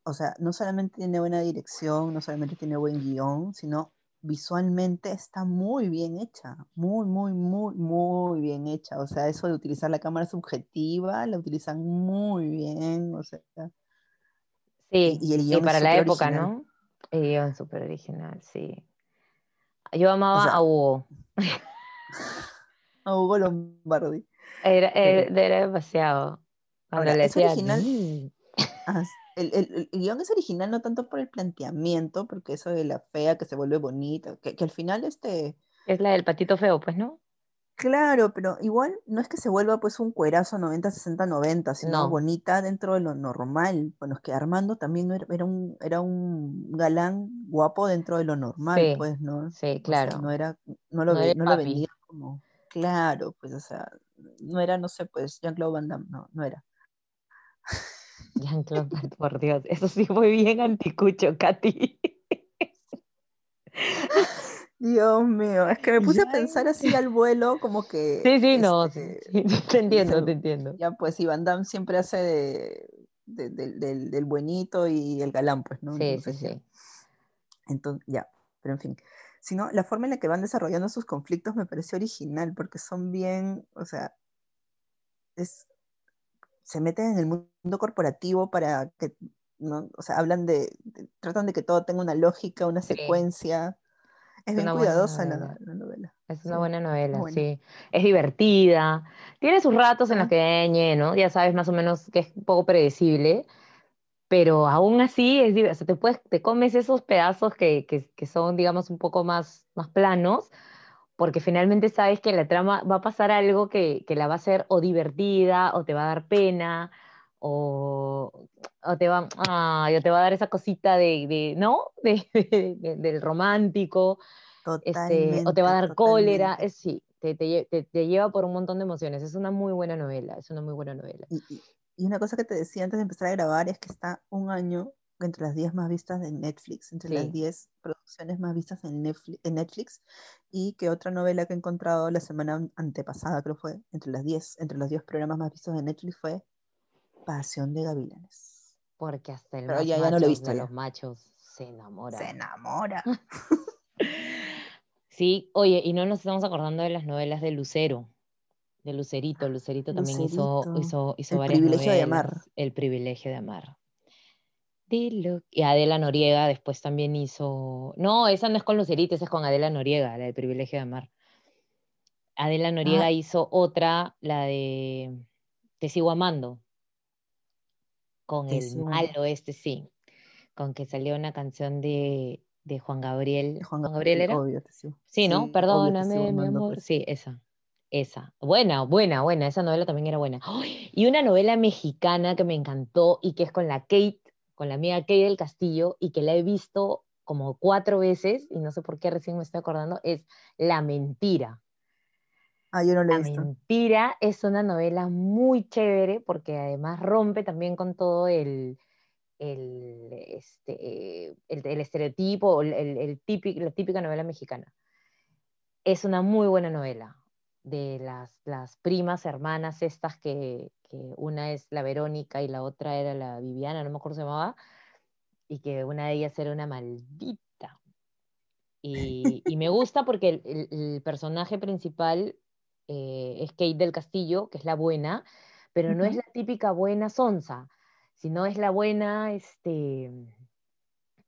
o sea, no solamente tiene buena dirección, no solamente tiene buen guion, sino visualmente está muy bien hecha, muy, muy, muy, muy bien hecha. O sea, eso de utilizar la cámara subjetiva, la utilizan muy bien, o sea. Sí, y, el guion para la época, ¿no? El guion súper original, sí. Yo amaba a Hugo. a Hugo Lombardi. Era, era, demasiado. es original. Ah, el, el, guion es original no tanto por el planteamiento, porque eso de la fea que se vuelve bonita, que, al final este... Es la del patito feo, pues, ¿no? Claro, pero igual no es que se vuelva pues un cuerazo 90, 60, 90, sino bonita dentro de lo normal. Bueno, es que Armando también era, un, era un galán guapo dentro de lo normal, pues, ¿no? Sí, claro. no era, no lo, no lo como, claro, pues, o sea, no era, no sé, pues Jean-Claude Van Damme, no, no era. Jean-Claude, por Dios, eso sí fue bien anticucho, Katy. Dios mío, es que me puse a pensar así al vuelo, como que. Sí, sí, no, este, te entiendo, te entiendo. Ya, pues, y Van Damme siempre hace de, del, del, buenito y el galán, pues, ¿no? Sí, sí, sí. Entonces, ya. Pero en fin. Sino la forma en la que van desarrollando sus conflictos me pareció original, porque son bien, o sea, es, se meten en el mundo corporativo para que, ¿no? o sea, hablan de, tratan de que todo tenga una lógica, una secuencia. Es, bien cuidadosa la, novela. Es una buena novela, sí. Es divertida. Tiene sus ratos en los que ñe, ¿no? Ya sabes más o menos que es un poco predecible, pero aún así es o sea, te, puedes, te comes esos pedazos que, que, que, son, digamos, un poco más, más planos, porque finalmente sabes que la trama va a pasar algo que, que la va a hacer o divertida, o te va a dar pena, o, o te, va, o te va a dar esa cosita de, de ¿no? De, del romántico, este, o te va a dar cólera, es, sí, te, te, te, lleva por un montón de emociones. Es una muy buena novela, es una muy buena novela. Y una cosa que te decía antes de empezar a grabar es que está un año entre las 10 más vistas de Netflix, entre las 10 producciones más vistas en Netflix, y que otra novela que he encontrado la semana antepasada, creo fue, entre las 10, entre los 10 programas más vistos de Netflix fue Pasión de Gavilanes. Porque hasta el Pero ya, ya no lo he visto, de los machos se enamora. Se enamora. sí, oye, y no nos estamos acordando de las novelas de Lucero de Lucerito. Lucerito también hizo, hizo, hizo el privilegio de amar. El privilegio de amar. Y Adela Noriega después también hizo. No, esa no es con Lucerito, esa es con Adela Noriega, la del privilegio de amar. Adela Noriega ah. hizo otra, la de Te sigo amando. Con el malo este, sí. Con que salió una canción de, de Juan Gabriel. Juan, Gabriel, era. sí, ¿no? Perdóname, mi amor. Pues. Sí, esa. Esa, buena, buena, buena, esa novela también era buena. Y una novela mexicana que me encantó y que es con la Kate, con la amiga Kate del Castillo y que la he visto como cuatro veces y no sé por qué recién me estoy acordando, es La Mentira. Ah, yo no la he visto. La Mentira es una novela muy chévere porque además rompe también con todo el, el, este, el, estereotipo, el, el típico, la típica novela mexicana. Es una muy buena novela de las, las primas hermanas estas que, que, una es la Verónica y la otra era la Viviana, no me acuerdo cómo se llamaba, y que una de ellas era una maldita. Y, y me gusta porque el, el, personaje principal eh, es Kate del Castillo, que es la buena, pero no es la típica buena sonsa, sino es la buena, este,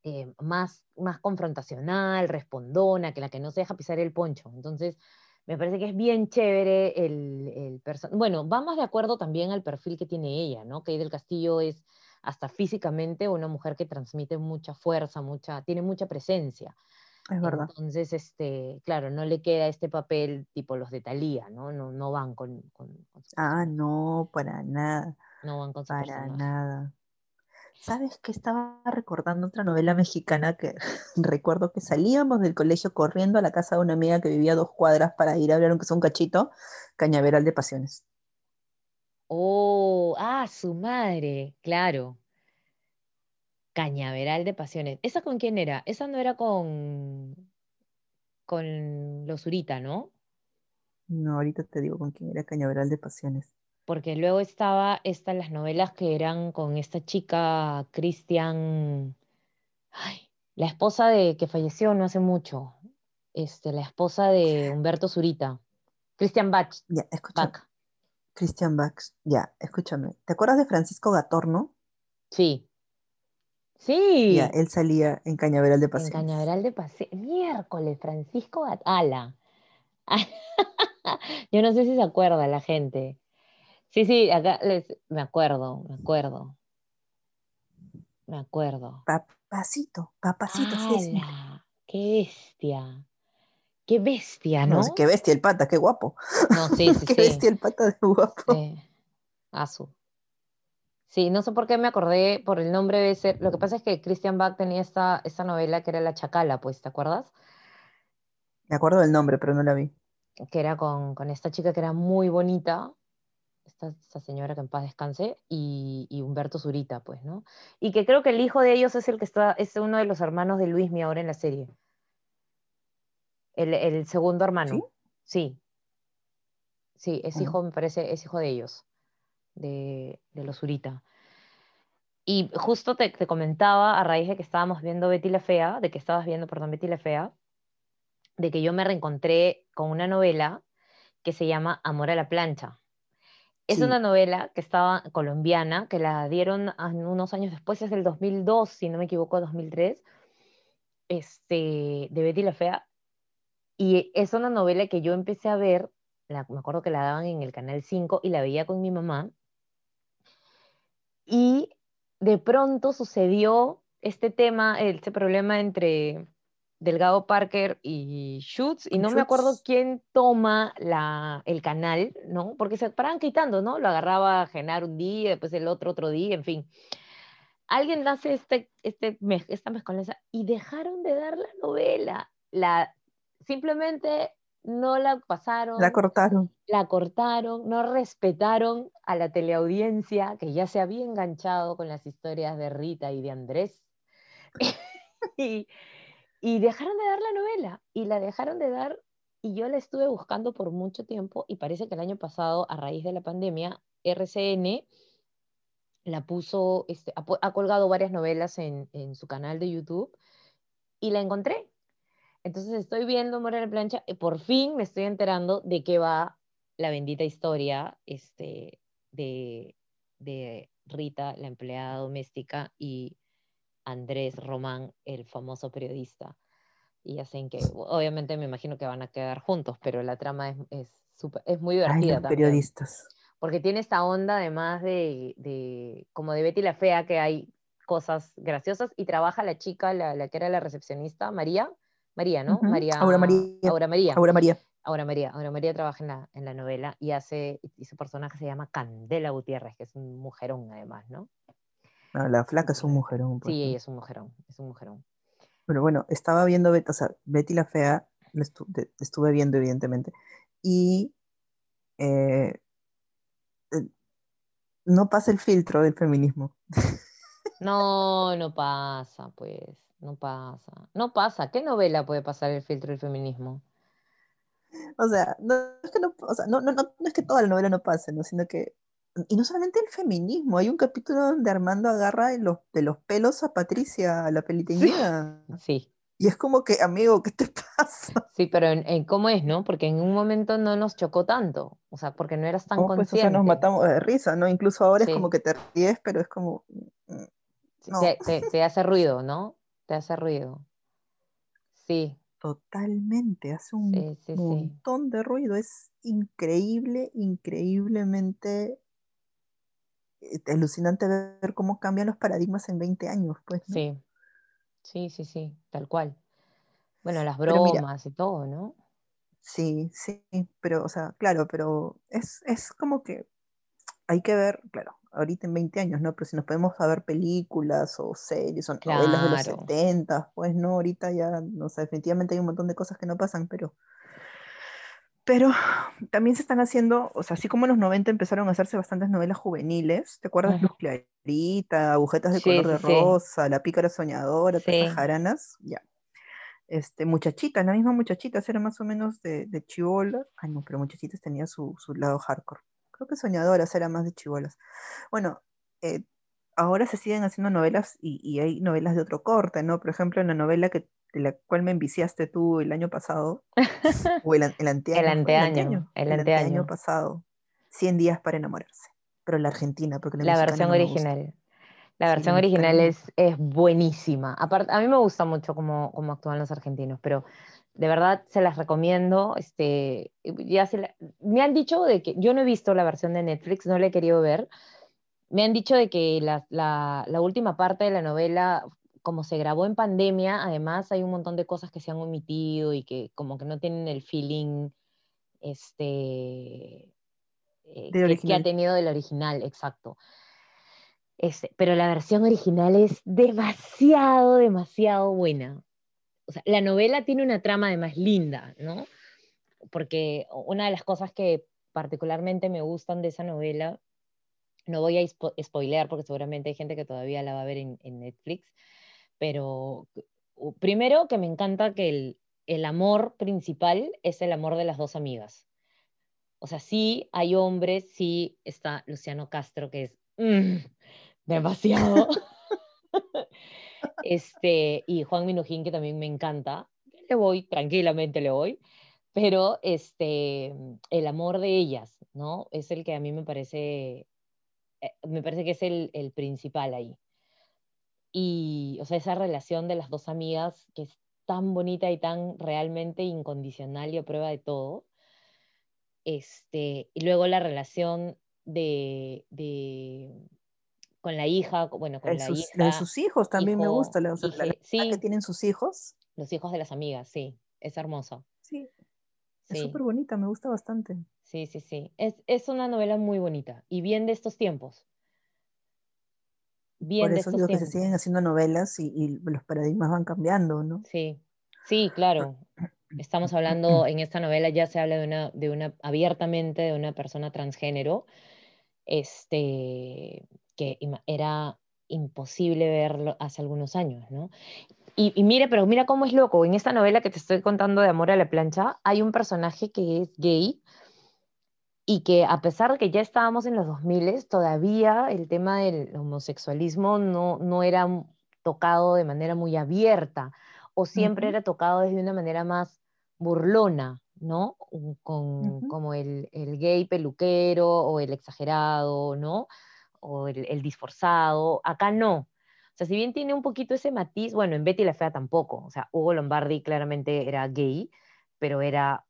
eh, más, más confrontacional, respondona, que la que no se deja pisar el poncho. Entonces, me parece que es bien chévere el, el personaje. Bueno, va más de acuerdo también al perfil que tiene ella, ¿no? Que del Castillo es hasta físicamente una mujer que transmite mucha fuerza, mucha, tiene mucha presencia. Es verdad. Entonces, este, claro, no le queda este papel tipo los de Talía, ¿no? No, no van con, Ah, no, para nada. No van con Para nada. ¿Sabes que estaba recordando otra novela mexicana que recuerdo que salíamos del colegio corriendo a la casa de una amiga que vivía a dos cuadras para ir a ver aunque sea un cachito, Cañaveral de Pasiones? Oh, ah, su madre, claro. Cañaveral de Pasiones. ¿Esa con quién era? Esa no era con con los Urita, ¿no? No, ahorita te digo con quién era Cañaveral de Pasiones porque luego estaba esta, las novelas que eran con esta chica Cristian, la esposa de que falleció no hace mucho, este, la esposa de Humberto Zurita, Cristian Bach. Ya, escúchame. Cristian Bach, ya, escúchame. ¿Te acuerdas de Francisco Gatorno? Sí. Sí. Ya, él salía en Cañaveral de Paseo. En Cañaveral de Paseo. Miércoles, Francisco Gatala. Yo no sé si se acuerda la gente. Sí, sí, acá les, me acuerdo, me acuerdo. Me acuerdo. Papacito, papacito, sí, ¡Qué bestia! ¡Qué bestia, ¿no? qué bestia el pata, qué guapo. No, sí, sí, qué bestia el pata de guapo. Sí. Sí, no sé por qué me acordé por el nombre de ser. Lo que pasa es que Christian Bach tenía esta, esta novela que era La Chacala, pues, ¿te acuerdas? Me acuerdo del nombre, pero no la vi. Que era con, con esta chica que era muy bonita, esta, señora que en paz descanse, y, Humberto Zurita, pues, ¿no? Y que creo que el hijo de ellos es el que está, es uno de los hermanos de Luismi ahora en la serie. El, segundo hermano. ¿Sí? Sí, es hijo, me parece, es hijo de ellos, de, los Zurita. Y justo te, te, comentaba a raíz de que estábamos viendo Betty la Fea, de que estabas viendo, perdón, Betty la Fea, de que yo me reencontré con una novela que se llama Amor a la plancha. Es una novela que estaba colombiana, que la dieron unos años después, es del 2002, si no me equivoco, 2003, este, de Betty la Fea. Y es una novela que yo empecé a ver, me acuerdo que la daban en el Canal 5 y la veía con mi mamá. Y de pronto sucedió este tema, este problema entre Delgado Parker y Schutz, y no me acuerdo quién toma la, el canal, ¿no? Porque se paraban quitando, ¿no? Lo agarraba Genar un día, después el otro otro día, en fin. Alguien hace este, este, esta mezcolanza y dejaron de dar la novela. La, simplemente no la pasaron. La cortaron. La cortaron, no respetaron a la teleaudiencia que ya se había enganchado con las historias de Rita y de Andrés. y, y dejaron de dar la novela y la dejaron de dar y yo la estuve buscando por mucho tiempo y parece que el año pasado, a raíz de la pandemia, RCN la puso, este, ha, colgado varias novelas en, en, su canal de YouTube y la encontré. Entonces estoy viendo Morir la plancha y por fin me estoy enterando de qué va la bendita historia este, de, de Rita, la empleada doméstica, y Andrés Román, el famoso periodista. Y hacen que, obviamente me imagino que van a quedar juntos, pero la trama es, es, es muy divertida. también, periodistas. Porque tiene esta onda además de, de, como de Betty la Fea, que hay cosas graciosas, y trabaja la chica, la, la que era la recepcionista, María, María, ¿no? María. Aura María. Aura María. Aura María. Aura María. Aura María trabaja en la, en la novela y hace, y su personaje se llama Candela Gutiérrez, que es un mujerón además, ¿no? La flaca es un mujerón. Pues, sí, ella es un mujerón, es un mujerón. Pero bueno, estaba viendo, o sea, Betty la Fea, la estuve viendo evidentemente, y eh, eh, no pasa el filtro del feminismo. No, no pasa, pues, no pasa. No pasa. ¿Qué novela puede pasar el filtro del feminismo? O sea, no es que, no, o sea, no, no, no, es que toda la novela no pase, ¿no? sino que y no solamente el feminismo, hay un capítulo donde Armando agarra de los, de los pelos a Patricia, a la peliteñida. Sí. Y es como que, amigo, ¿qué te pasa? Sí, pero en, cómo es, ¿no? Porque en un momento no nos chocó tanto, o sea, porque no eras tan consciente. Pues, o sea, nos matamos de risa, ¿no? Incluso ahora es como que te ríes, pero es como... Mm, te, hace ruido, ¿no? Te hace ruido. Sí. Totalmente, hace un montón de ruido, es increíble, increíblemente alucinante ver cómo cambian los paradigmas en 20 años, pues. Sí, sí, sí, sí, tal cual. Bueno, las bromas y todo, ¿no? Sí, sí, pero, o sea, claro, pero es, es como que hay que ver, claro, ahorita en 20 años, ¿no? Pero si nos podemos ver películas o series o novelas de los 70, pues no, ahorita ya, no sé, definitivamente hay un montón de cosas que no pasan, pero pero también se están haciendo, o sea, así como en los 90 empezaron a hacerse bastantes novelas juveniles, ¿te acuerdas? Luz Clarita, Agujetas de color de rosa, La pícara soñadora, todas jaranas, ya. Este, muchachitas, la misma muchachitas, era más o menos de, de chivolas. Ay, no, pero muchachitas tenía su, su, lado hardcore. Creo que soñadoras era más de chivolas. Bueno, eh, ahora se siguen haciendo novelas y, y, hay novelas de otro corte, ¿no? Por ejemplo, en la novela que de la cual me enviciaste tú el año pasado, o el, el anteaño. El anteaño, el anteaño, pasado, 100 días para enamorarse, pero la Argentina, porque la, versión original. La versión original es, es buenísima. Aparte, a mí me gusta mucho cómo, cómo actúan los argentinos, pero de verdad se las recomiendo. Este, ya se me han dicho de que yo no he visto la versión de Netflix, no la he querido ver. Me han dicho de que la, la, la última parte de la novela como se grabó en pandemia, además hay un montón de cosas que se han omitido y que como que no tienen el feeling este, eh, que, ha tenido del original, exacto. Este, pero la versión original es demasiado, demasiado buena. O sea, la novela tiene una trama además linda, ¿no? Porque una de las cosas que particularmente me gustan de esa novela, no voy a spoilear porque seguramente hay gente que todavía la va a ver en, en Netflix, pero primero que me encanta que el, amor principal es el amor de las dos amigas. O sea, sí hay hombres, sí está Luciano Castro, que es, mm, demasiado. este, y Juan Minujín, que también me encanta, le voy, tranquilamente le voy, pero este, el amor de ellas, ¿no? Es el que a mí me parece, eh, me parece que es el, el principal ahí. Y, o sea, esa relación de las dos amigas, que es tan bonita y tan realmente incondicional y a prueba de todo. Este, y luego la relación de, de con la hija, bueno, con la hija. De sus hijos también me gusta, la, sí, que tienen sus hijos. Los hijos de las amigas, sí, es hermoso. Sí, es súper bonita, me gusta bastante. Sí, sí, sí, es, es una novela muy bonita y bien de estos tiempos. Bien Por eso digo que se siguen haciendo novelas y, los paradigmas van cambiando, ¿no? Sí, sí, claro. Estamos hablando, en esta novela ya se habla de una, de una abiertamente de una persona transgénero, este, que era imposible verlo hace algunos años, ¿no? Y, y, mire, pero mira cómo es loco. En esta novela que te estoy contando de Amor a la plancha, hay un personaje que es gay, y que a pesar de que ya estábamos en los 2000, todavía el tema del homosexualismo no, no era tocado de manera muy abierta o siempre era tocado desde una manera más burlona, ¿no? Con, Como el, el, gay peluquero o el exagerado, ¿no? O el, el, disforzado. Acá no. O sea, si bien tiene un poquito ese matiz, bueno, en Betty la Fea tampoco. O sea, Hugo Lombardi claramente era gay, pero era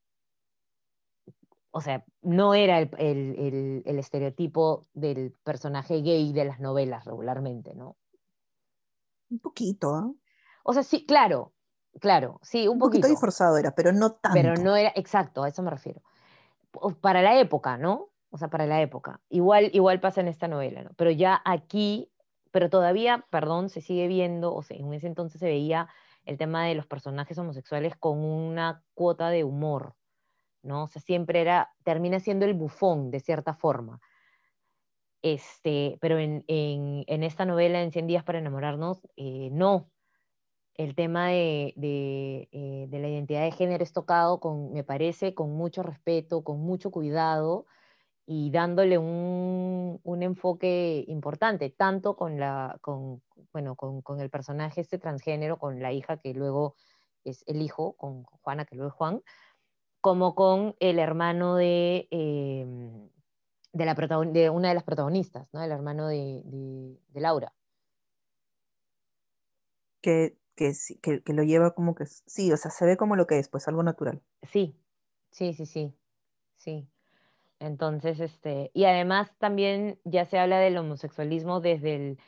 o sea, no era el, estereotipo del personaje gay de las novelas regularmente, ¿no? Un poquito, ¿ah? O sea, sí, claro, claro, sí, un, un poquito. disforzado era, pero no tanto. Pero no era, exacto, a eso me refiero. Para la época, ¿no? O sea, para la época. Igual, igual pasa en esta novela, ¿no? Pero ya aquí, pero todavía, perdón, se sigue viendo, o sea, en ese entonces se veía el tema de los personajes homosexuales con una cuota de humor, O sea, siempre era, termina siendo el bufón, de cierta forma. Este, pero en, esta novela, en 100 días para enamorarnos, eh, no. El tema de, eh, de, la identidad de género es tocado, me parece, con mucho respeto, con mucho cuidado y dándole un, un enfoque importante, tanto con, la, con, bueno, con, con, el personaje este transgénero, con la hija que luego es el hijo, con Juana que luego es Juan, como con el hermano de, em, de, la de una de las protagonistas, ¿no? el hermano de, de, Laura. Que, que, que, lo lleva como que, sí, o sea, se ve como lo que es, pues algo natural. Sí, sí, sí, sí, sí. Entonces, este, y además también ya se habla del homosexualismo desde el,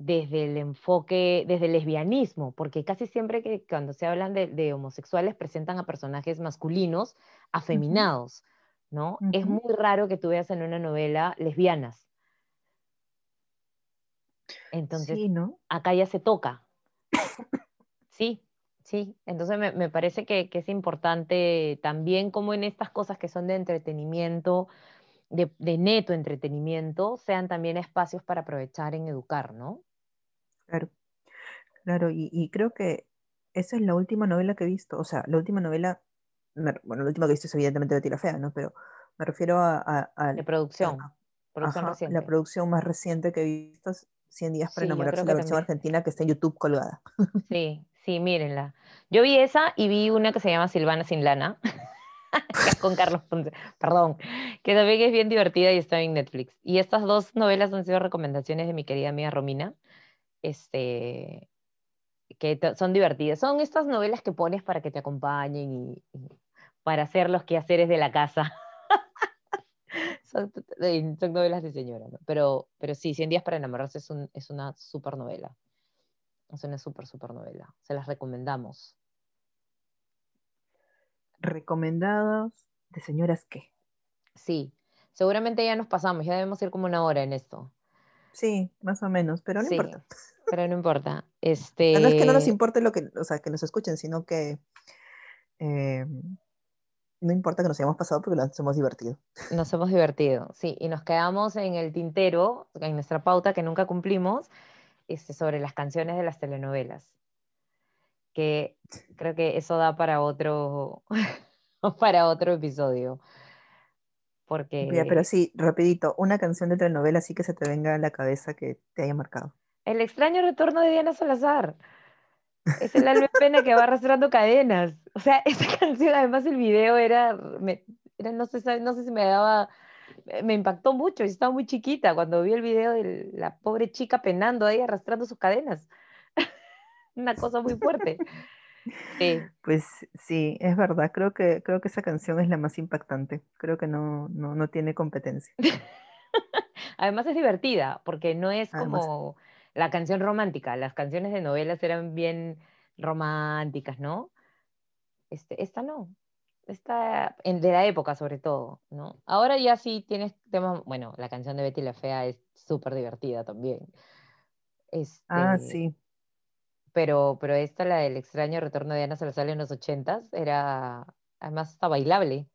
desde el enfoque, desde el lesbianismo, porque casi siempre que cuando se hablan de, homosexuales presentan a personajes masculinos afeminados, ¿no? Es muy raro que tú veas en una novela lesbianas. Entonces, acá ya se toca. sí, sí. Entonces me, parece que, es importante también como en estas cosas que son de entretenimiento, de, de neto entretenimiento, sean también espacios para aprovechar en educar, ¿no? Claro, claro, y, creo que esa es la última novela que he visto, o sea, la última novela, bueno, la última que he visto es evidentemente Betty la Fea, ¿no? Pero me refiero a... la producción, La producción más reciente que he visto, 100 días para enamorarse, la versión argentina que está en YouTube colgada. Sí, sí, mírenla. Yo vi esa y vi una que se llama Silvana sin lana, con Carlos Ponce, perdón, que también es bien divertida y está en Netflix. Y estas dos novelas han sido recomendaciones de mi querida amiga Romina este, que son divertidas. Son estas novelas que pones para que te acompañen y, para hacer los quehaceres de la casa. son, novelas de señora, pero, pero sí, 100 días para enamorarse es, es una super novela. Es una super, super novela. Se las recomendamos. Recomendados de señoras qué. Sí, seguramente ya nos pasamos, ya debemos ir como una hora en esto. Sí, más o menos, pero no importa. Pero no importa. Este... No es que no nos importe lo que, o sea, que nos escuchen, sino que eh, no importa que nos hayamos pasado porque nos hemos divertido. Nos hemos divertido, sí, y nos quedamos en el tintero, en nuestra pauta que nunca cumplimos, este, sobre las canciones de las telenovelas. Que creo que eso da para otro, para otro episodio Porque... pero sí, rapidito, una canción de telenovela así que se te venga a la cabeza que te haya marcado. El extraño retorno de Diana Salazar. Es el alma pena que va arrastrando cadenas. O sea, esa canción, además el video era, era no, sé, no sé si me daba, me impactó mucho. Yo estaba muy chiquita cuando vi el video de la pobre chica penando ahí arrastrando sus cadenas. Una cosa muy fuerte. Sí. Pues sí, es verdad. Creo que, creo que esa canción es la más impactante. Creo que no, no, tiene competencia. Además es divertida, porque no es como la canción romántica. Las canciones de novelas eran bien románticas, ¿no? Este, esta no. Esta, en, de la época sobre todo, ¿no? Ahora ya sí tienes temas, bueno, la canción de Betty la Fea es súper divertida también. ah, este, sí pero, pero esta, la del extraño retorno de Ana Salazar en los ochentas, era además está bailable.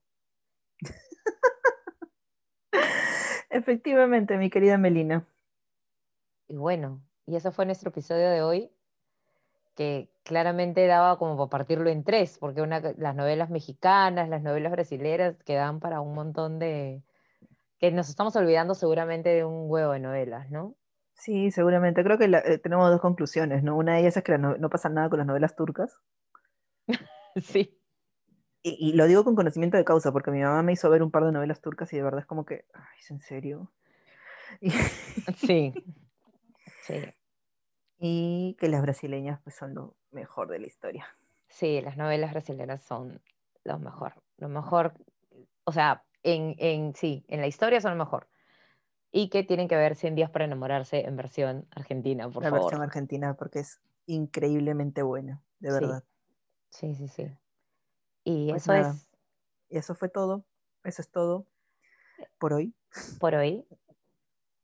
Efectivamente, mi querida Melina. Y bueno, y eso fue nuestro episodio de hoy, que claramente daba como para partirlo en tres, porque una, las novelas mexicanas, las novelas brasileras quedaban para un montón de... que nos estamos olvidando seguramente de un huevo de novelas, ¿no? Sí, seguramente. Creo que eh, tenemos dos conclusiones, ¿no? Una de ellas es que no, pasa nada con las novelas turcas. sí. Y, lo digo con conocimiento de causa, porque mi mamá me hizo ver un par de novelas turcas y de verdad es como que, ay, ¿es en serio? sí. Sí. Y que las brasileñas pues son lo mejor de la historia. Sí, las novelas brasileñas son lo mejor. Lo mejor, o sea, en, en sí, en la historia son lo mejor y que tienen que ver 100 días para enamorarse en versión argentina, por la favor. La versión argentina, porque es increíblemente buena, de verdad. Sí, sí, sí. Y pues eso es. Y eso fue todo. Eso es todo por hoy. Por hoy.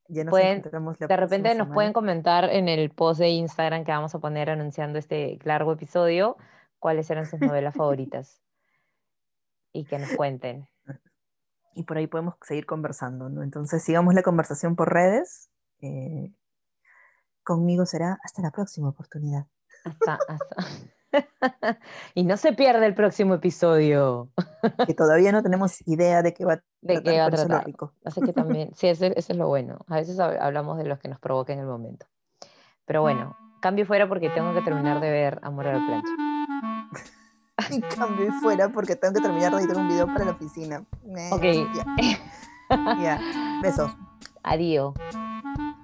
Ya nos pueden, la de repente nos pueden comentar en el post de Instagram que vamos a poner anunciando este largo episodio cuáles eran sus novelas favoritas y que nos cuenten y por ahí podemos seguir conversando, ¿no? Entonces sigamos la conversación por redes. Eh, conmigo será hasta la próxima oportunidad. Hasta, hasta. y no se pierde el próximo episodio. que todavía no tenemos idea de qué va a de qué va a tratar. Así que también, sí, eso, es lo bueno. A veces hablamos de los que nos provoca en el momento. Pero bueno, cambio fuera porque tengo que terminar de ver Amor a la plancha. y cambio y fuera porque tengo que terminar de editar un video para la oficina. Ok. Ya. Besos. Adiós.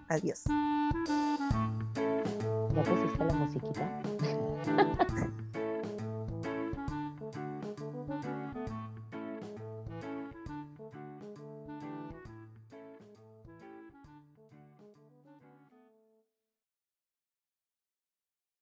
Adiós. ¿Ya pusiste la musiquita?